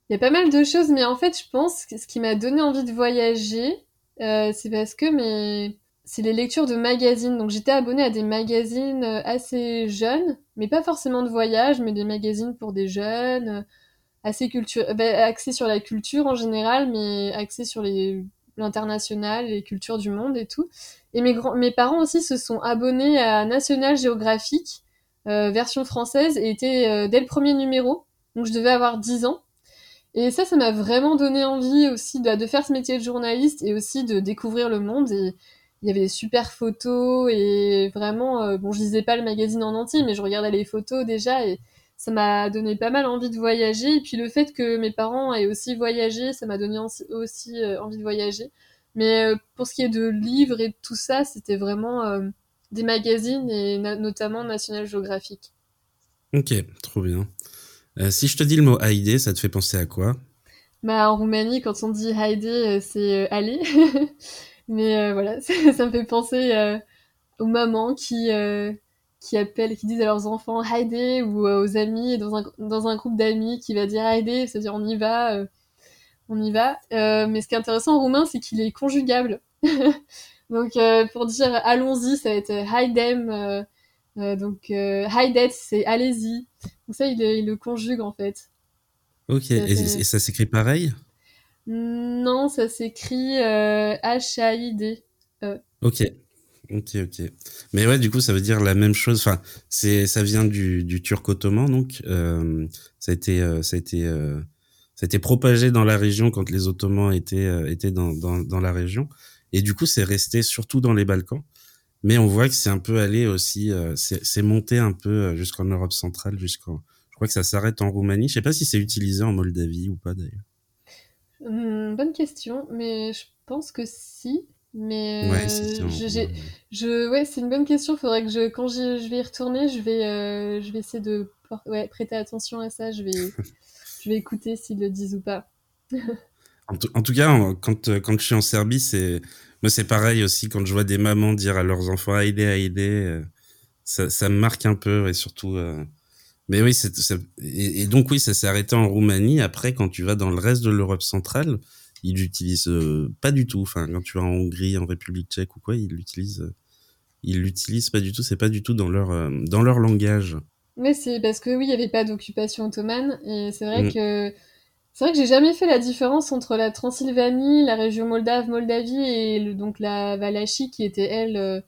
il y a pas mal de choses, mais en fait, je pense que ce qui m'a donné envie de voyager, euh, c'est parce que mes... c'est les lectures de magazines. Donc j'étais abonnée à des magazines euh, assez jeunes, mais pas forcément de voyage, mais des magazines pour des jeunes, euh, assez culture... Ben, axés sur la culture en général, mais axés sur l'international, les cultures du monde et tout. Et mes, parents aussi se sont abonnés à National Geographic, euh, version française, et étaient dès le premier numéro. Donc je devais avoir 10 ans. Et ça, ça m'a vraiment donné envie aussi de, de, faire ce métier de journaliste et aussi de découvrir le monde. Il y avait des super photos et vraiment, euh, bon, je lisais pas le magazine en entier, mais je regardais les photos déjà et ça m'a donné pas mal envie de voyager. Et puis le fait que mes parents aient aussi voyagé, ça m'a donné aussi euh, envie de voyager. Mais euh, pour ce qui est de livres et tout ça, c'était vraiment des magazines et notamment National Geographic. Ok, trop bien. si je te dis le mot Haïdé, ça te fait penser à quoi? Bah en Roumanie, quand on dit Haïdé, c'est aller. Mais voilà, ça, me fait penser aux mamans qui qui appellent, qui disent à leurs enfants Haïdé ou aux amis dans un, dans un groupe d'amis qui va dire Haïdé, c'est-à-dire on y va, on y va. mais ce qui est intéressant en roumain, c'est qu'il est conjugable. donc pour dire allons-y, ça va être Haidem. donc Haidet, c'est allez-y. Donc ça, il, il, le conjugue en fait. Ok, et, ça s'écrit pareil? Non, ça s'écrit H-A-I-D. Ok, Ok, ok. Mais ouais, du coup, ça veut dire la même chose. Enfin, c'est, ça vient du, du turc ottoman, donc euh, ça a été, euh, ça a été, euh, ça a été propagé dans la région quand les Ottomans étaient, euh, étaient dans, dans, dans la région. Et du coup, c'est resté surtout dans les Balkans. Mais on voit que c'est un peu allé aussi, euh, c'est monté un peu jusqu'en Europe centrale, jusqu'en. Je crois que ça s'arrête en Roumanie. Je sais pas si c'est utilisé en Moldavie ou pas d'ailleurs. Hum, bonne question, mais je pense que si. Mais ouais, euh, je, je, ouais, c'est une bonne question. Faudrait que je, quand je, je vais y retourner, je vais, euh, je vais essayer de ouais, prêter attention à ça. Je vais, je vais écouter s'ils le disent ou pas. en, en, tout cas, quand, euh, quand je suis en Serbie, c'est, moi, c'est pareil aussi. Quand je vois des mamans dire à leurs enfants aider, aider, ça, ça me marque un peu et surtout. Mais oui, c'est, et, et, donc oui, ça s'est arrêté en Roumanie. Après, quand tu vas dans le reste de l'Europe centrale, ils l'utilisent euh, pas du tout. Enfin, quand tu vas en Hongrie, en République tchèque ou quoi, ils l'utilisent, euh, ils l'utilisent pas du tout. C'est pas du tout dans leur, euh, dans leur langage. Mais c'est parce que oui, il y avait pas d'occupation ottomane et c'est vrai mm. que c'est vrai que j'ai jamais fait la différence entre la Transylvanie, la région moldave, Moldavie et donc la Valachie qui était elle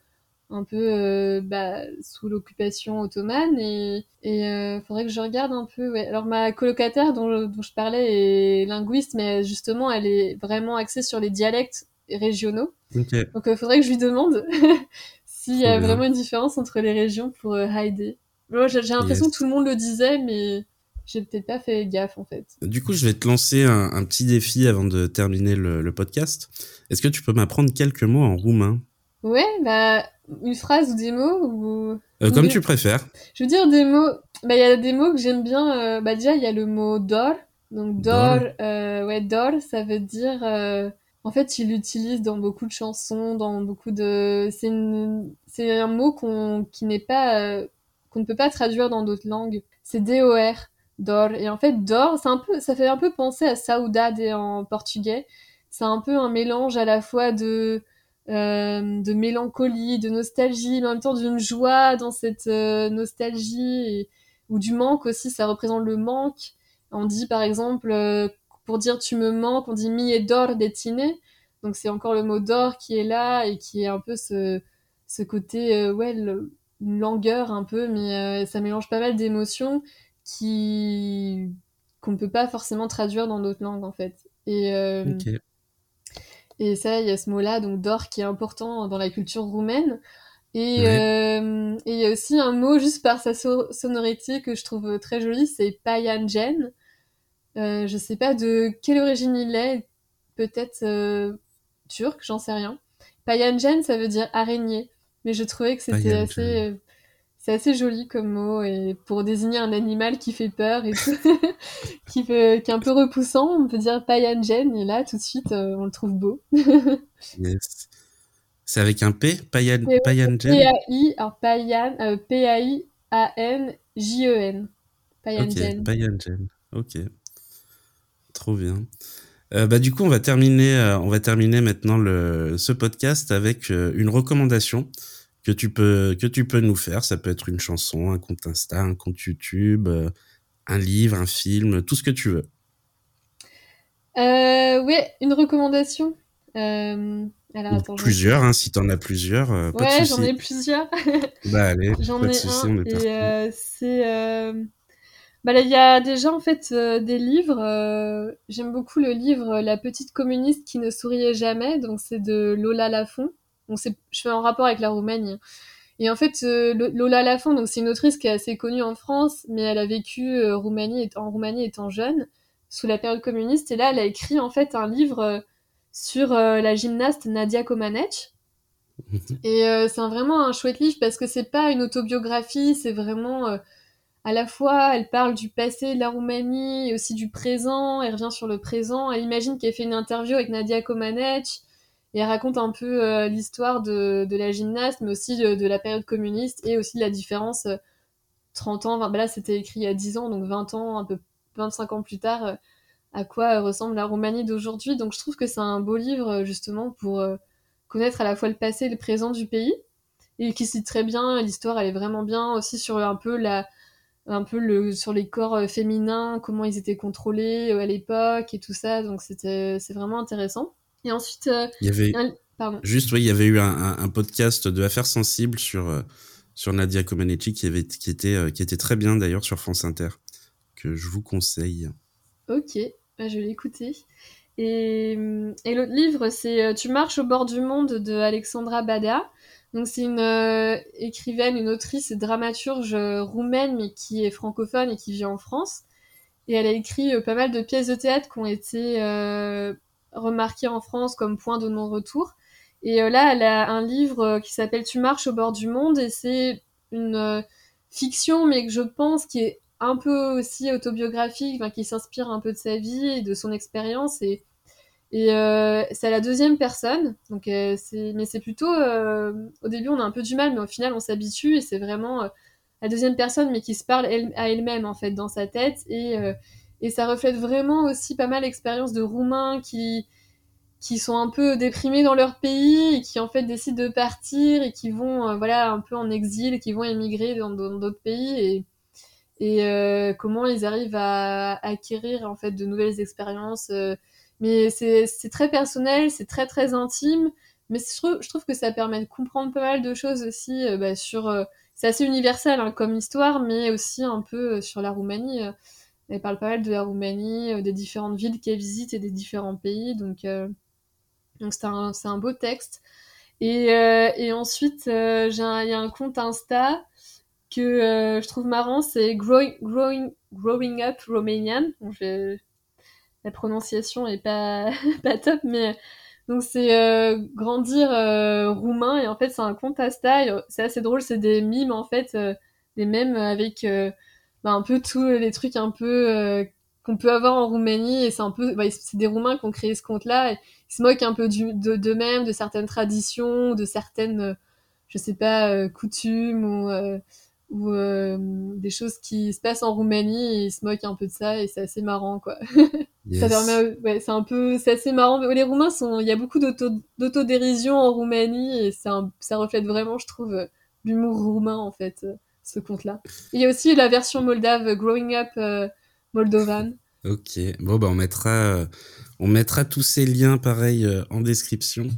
un peu euh, bah, sous l'occupation ottomane et et euh, faudrait que je regarde un peu ouais. Alors ma colocataire dont, dont je parlais est linguiste mais justement elle est vraiment axée sur les dialectes régionaux. Donc il euh, faudrait que je lui demande s'il y a vraiment une différence entre les régions pour euh, Heidi moi j'ai l'impression que tout le monde le disait mais j'ai peut-être pas fait gaffe en fait. Du coup, je vais te lancer un, un petit défi avant de terminer le, le podcast. Est-ce que tu peux m'apprendre quelques mots en roumain? Ouais, bah une phrase ou des mots ou... Euh, comme tu préfères. Je veux dire des mots. Bah, il y a des mots que j'aime bien. Euh... Bah, déjà, il y a le mot d'or. Donc, d'or, euh... ouais, d'or, ça veut dire. Euh, en fait, il l'utilise dans beaucoup de chansons, dans beaucoup de. C'est une... un mot qu'on qui n'est pas qu'on ne peut pas traduire dans d'autres langues. C'est D-O-R, d'or. Et en fait, d'or, un peu, ça fait un peu penser à saudade en portugais. C'est un peu un mélange à la fois de euh, de mélancolie, de nostalgie, mais en même temps d'une joie dans cette euh, nostalgie, ou du manque aussi, ça représente le manque. On dit par exemple, euh, pour dire tu me manques, on dit mi et d'or détiné, donc c'est encore le mot d'or qui est là et qui est un peu ce, côté, ouais, une langueur un peu, mais ça mélange pas mal d'émotions qui qu'on ne peut pas forcément traduire dans d'autres langues en fait. Et ça, il y a ce mot-là, donc d'or, qui est important dans la culture roumaine. Et euh, il y a aussi un mot, juste par sa sonorité, que je trouve très joli, c'est Payanjen. Euh, je sais pas de quelle origine il est, peut-être euh, turc, j'en sais rien. Payanjen, ça veut dire araignée. Mais je trouvais que c'était assez c'est assez joli comme mot et pour désigner un animal qui fait peur et tout, qui, est un peu repoussant, on peut dire Payanjen et là tout de suite euh, on le trouve beau. yes. C'est avec un P, Payan, Payanjen. P-A-I, alors Payan, euh, P-A-I-A-N-J-E-N. Payanjen. Ok, Payanjen. Ok. Trop bien. Euh, bah, du coup, on va terminer, euh, on va terminer maintenant le, ce podcast avec euh, une recommandation que tu peux que tu peux nous faire. Ça peut être une chanson, un compte Insta, un compte YouTube, euh, un livre, un film, tout ce que tu veux. Euh, oui, une recommandation. Euh, alors, attends, plusieurs, hein, si t'en as plusieurs. Euh, ouais, j'en ai plusieurs. bah allez, j'en ai un. et c'est bah là, il y a déjà en fait des livres. J'aime beaucoup le livre La petite communiste qui ne souriait jamais. Donc c'est de Lola Lafont. Donc je fais un rapport avec la Roumanie. Et en fait, euh, Lola Lafont, donc c'est une autrice qui est assez connue en France, mais elle a vécu euh, Roumanie, en Roumanie étant jeune, sous la période communiste. Et là, elle a écrit en fait un livre euh, sur la gymnaste Nadia Comaneci. Et c'est vraiment un chouette livre parce que c'est pas une autobiographie, c'est vraiment à la fois, elle parle du passé de la Roumanie et aussi du présent. Elle revient sur le présent. Elle imagine qu'elle fait une interview avec Nadia Comaneci et elle raconte un peu euh, l'histoire de, de, la gymnaste, mais aussi de, la période communiste et aussi de la différence 30 ans. 20, bah là, c'était écrit il y a 10 ans, donc 20 ans, un peu 25 ans plus tard, à quoi ressemble la Roumanie d'aujourd'hui. Donc je trouve que c'est un beau livre justement pour connaître à la fois le passé et le présent du pays et qui cite très bien l'histoire elle est vraiment bien aussi sur un peu la un peu le sur les corps féminins comment ils étaient contrôlés à l'époque et tout ça donc c'était c'est vraiment intéressant et ensuite il y avait Pardon. juste oui il y avait eu un, un, podcast de affaires sensibles sur sur Nadia Comaneci qui avait qui était qui était très bien d'ailleurs sur France Inter que je vous conseille ok bah, je vais l'écouter et, et l'autre livre, c'est euh, Tu marches au bord du monde de Alexandra Bada. Donc c'est une euh, écrivaine, une autrice et dramaturge euh, roumaine, mais qui est francophone et qui vit en France. Et elle a écrit pas mal de pièces de théâtre qui ont été remarquées en France comme point de non-retour. Et là, elle a un livre qui s'appelle Tu marches au bord du monde et c'est une fiction, mais que je pense qui est un peu aussi autobiographique, qui s'inspire un peu de sa vie et de son expérience. Et, euh, c'est la deuxième personne. Donc, euh, mais c'est plutôt. Euh, au début, on a un peu du mal, mais au final, on s'habitue. Et c'est vraiment la deuxième personne, mais qui se parle à elle-même, en fait, dans sa tête. Et, et ça reflète vraiment aussi pas mal l'expérience de Roumains qui qui sont un peu déprimés dans leur pays et qui en fait décident de partir et qui vont voilà un peu en exil qui vont émigrer dans d'autres pays et et euh, comment ils arrivent à, acquérir en fait de nouvelles expériences. Euh. mais c'est très personnel, c'est très très intime, mais je trouve, que ça permet de comprendre pas mal de choses aussi euh, bah, sur. c'est assez universel hein, comme histoire, mais aussi un peu sur la Roumanie. Elle parle pas mal de la Roumanie, des différentes villes qu'elle visite et des différents pays, donc donc c'est un, un, beau texte. Et, et ensuite, il y a un compte Insta que euh, je trouve marrant, c'est growing, growing, growing Up Romanian. la prononciation est pas, pas top, mais donc c'est euh, grandir euh, roumain et en fait c'est un compte style. C'est assez drôle, c'est des mimes en fait, des mèmes avec bah, un peu tous les trucs un peu qu'on peut avoir en Roumanie et c'est un peu, bah, c'est des Roumains qui ont créé ce compte-là. Et ils se moquent un peu du, de d'eux-mêmes, de certaines traditions, de certaines, je sais pas, coutumes ou ou euh, des choses qui se passent en Roumanie et ils se moquent un peu de ça et c'est assez marrant quoi. ça permet ouais, c'est un peu c'est assez marrant les Roumains sont il y a beaucoup d'autodérision en Roumanie et un, ça reflète vraiment je trouve euh, l'humour roumain en fait euh, ce conte là. Il y a aussi la version moldave Growing Up Moldovan. OK. Bon bah on mettra on mettra tous ces liens pareil en description.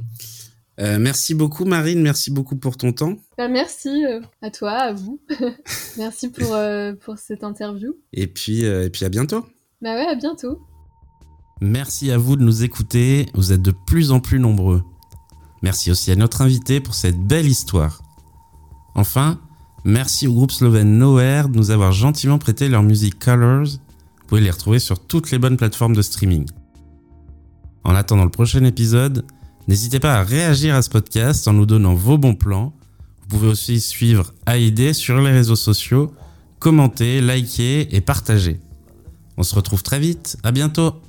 Euh, merci beaucoup Marine, merci beaucoup pour ton temps. Bah, merci euh, à toi, à vous. merci pour, euh, pour cette interview. Et puis, et puis à bientôt. Bah ouais, à bientôt. Merci à vous de nous écouter, vous êtes de plus en plus nombreux. Merci aussi à notre invité pour cette belle histoire. Enfin, merci au groupe slovène Nowhere de nous avoir gentiment prêté leur musique Colors. Vous pouvez les retrouver sur toutes les bonnes plateformes de streaming. En attendant le prochain épisode, N'hésitez pas à réagir à ce podcast en nous donnant vos bons plans. Vous pouvez aussi suivre AID sur les réseaux sociaux, commenter, liker et partager. On se retrouve très vite, à bientôt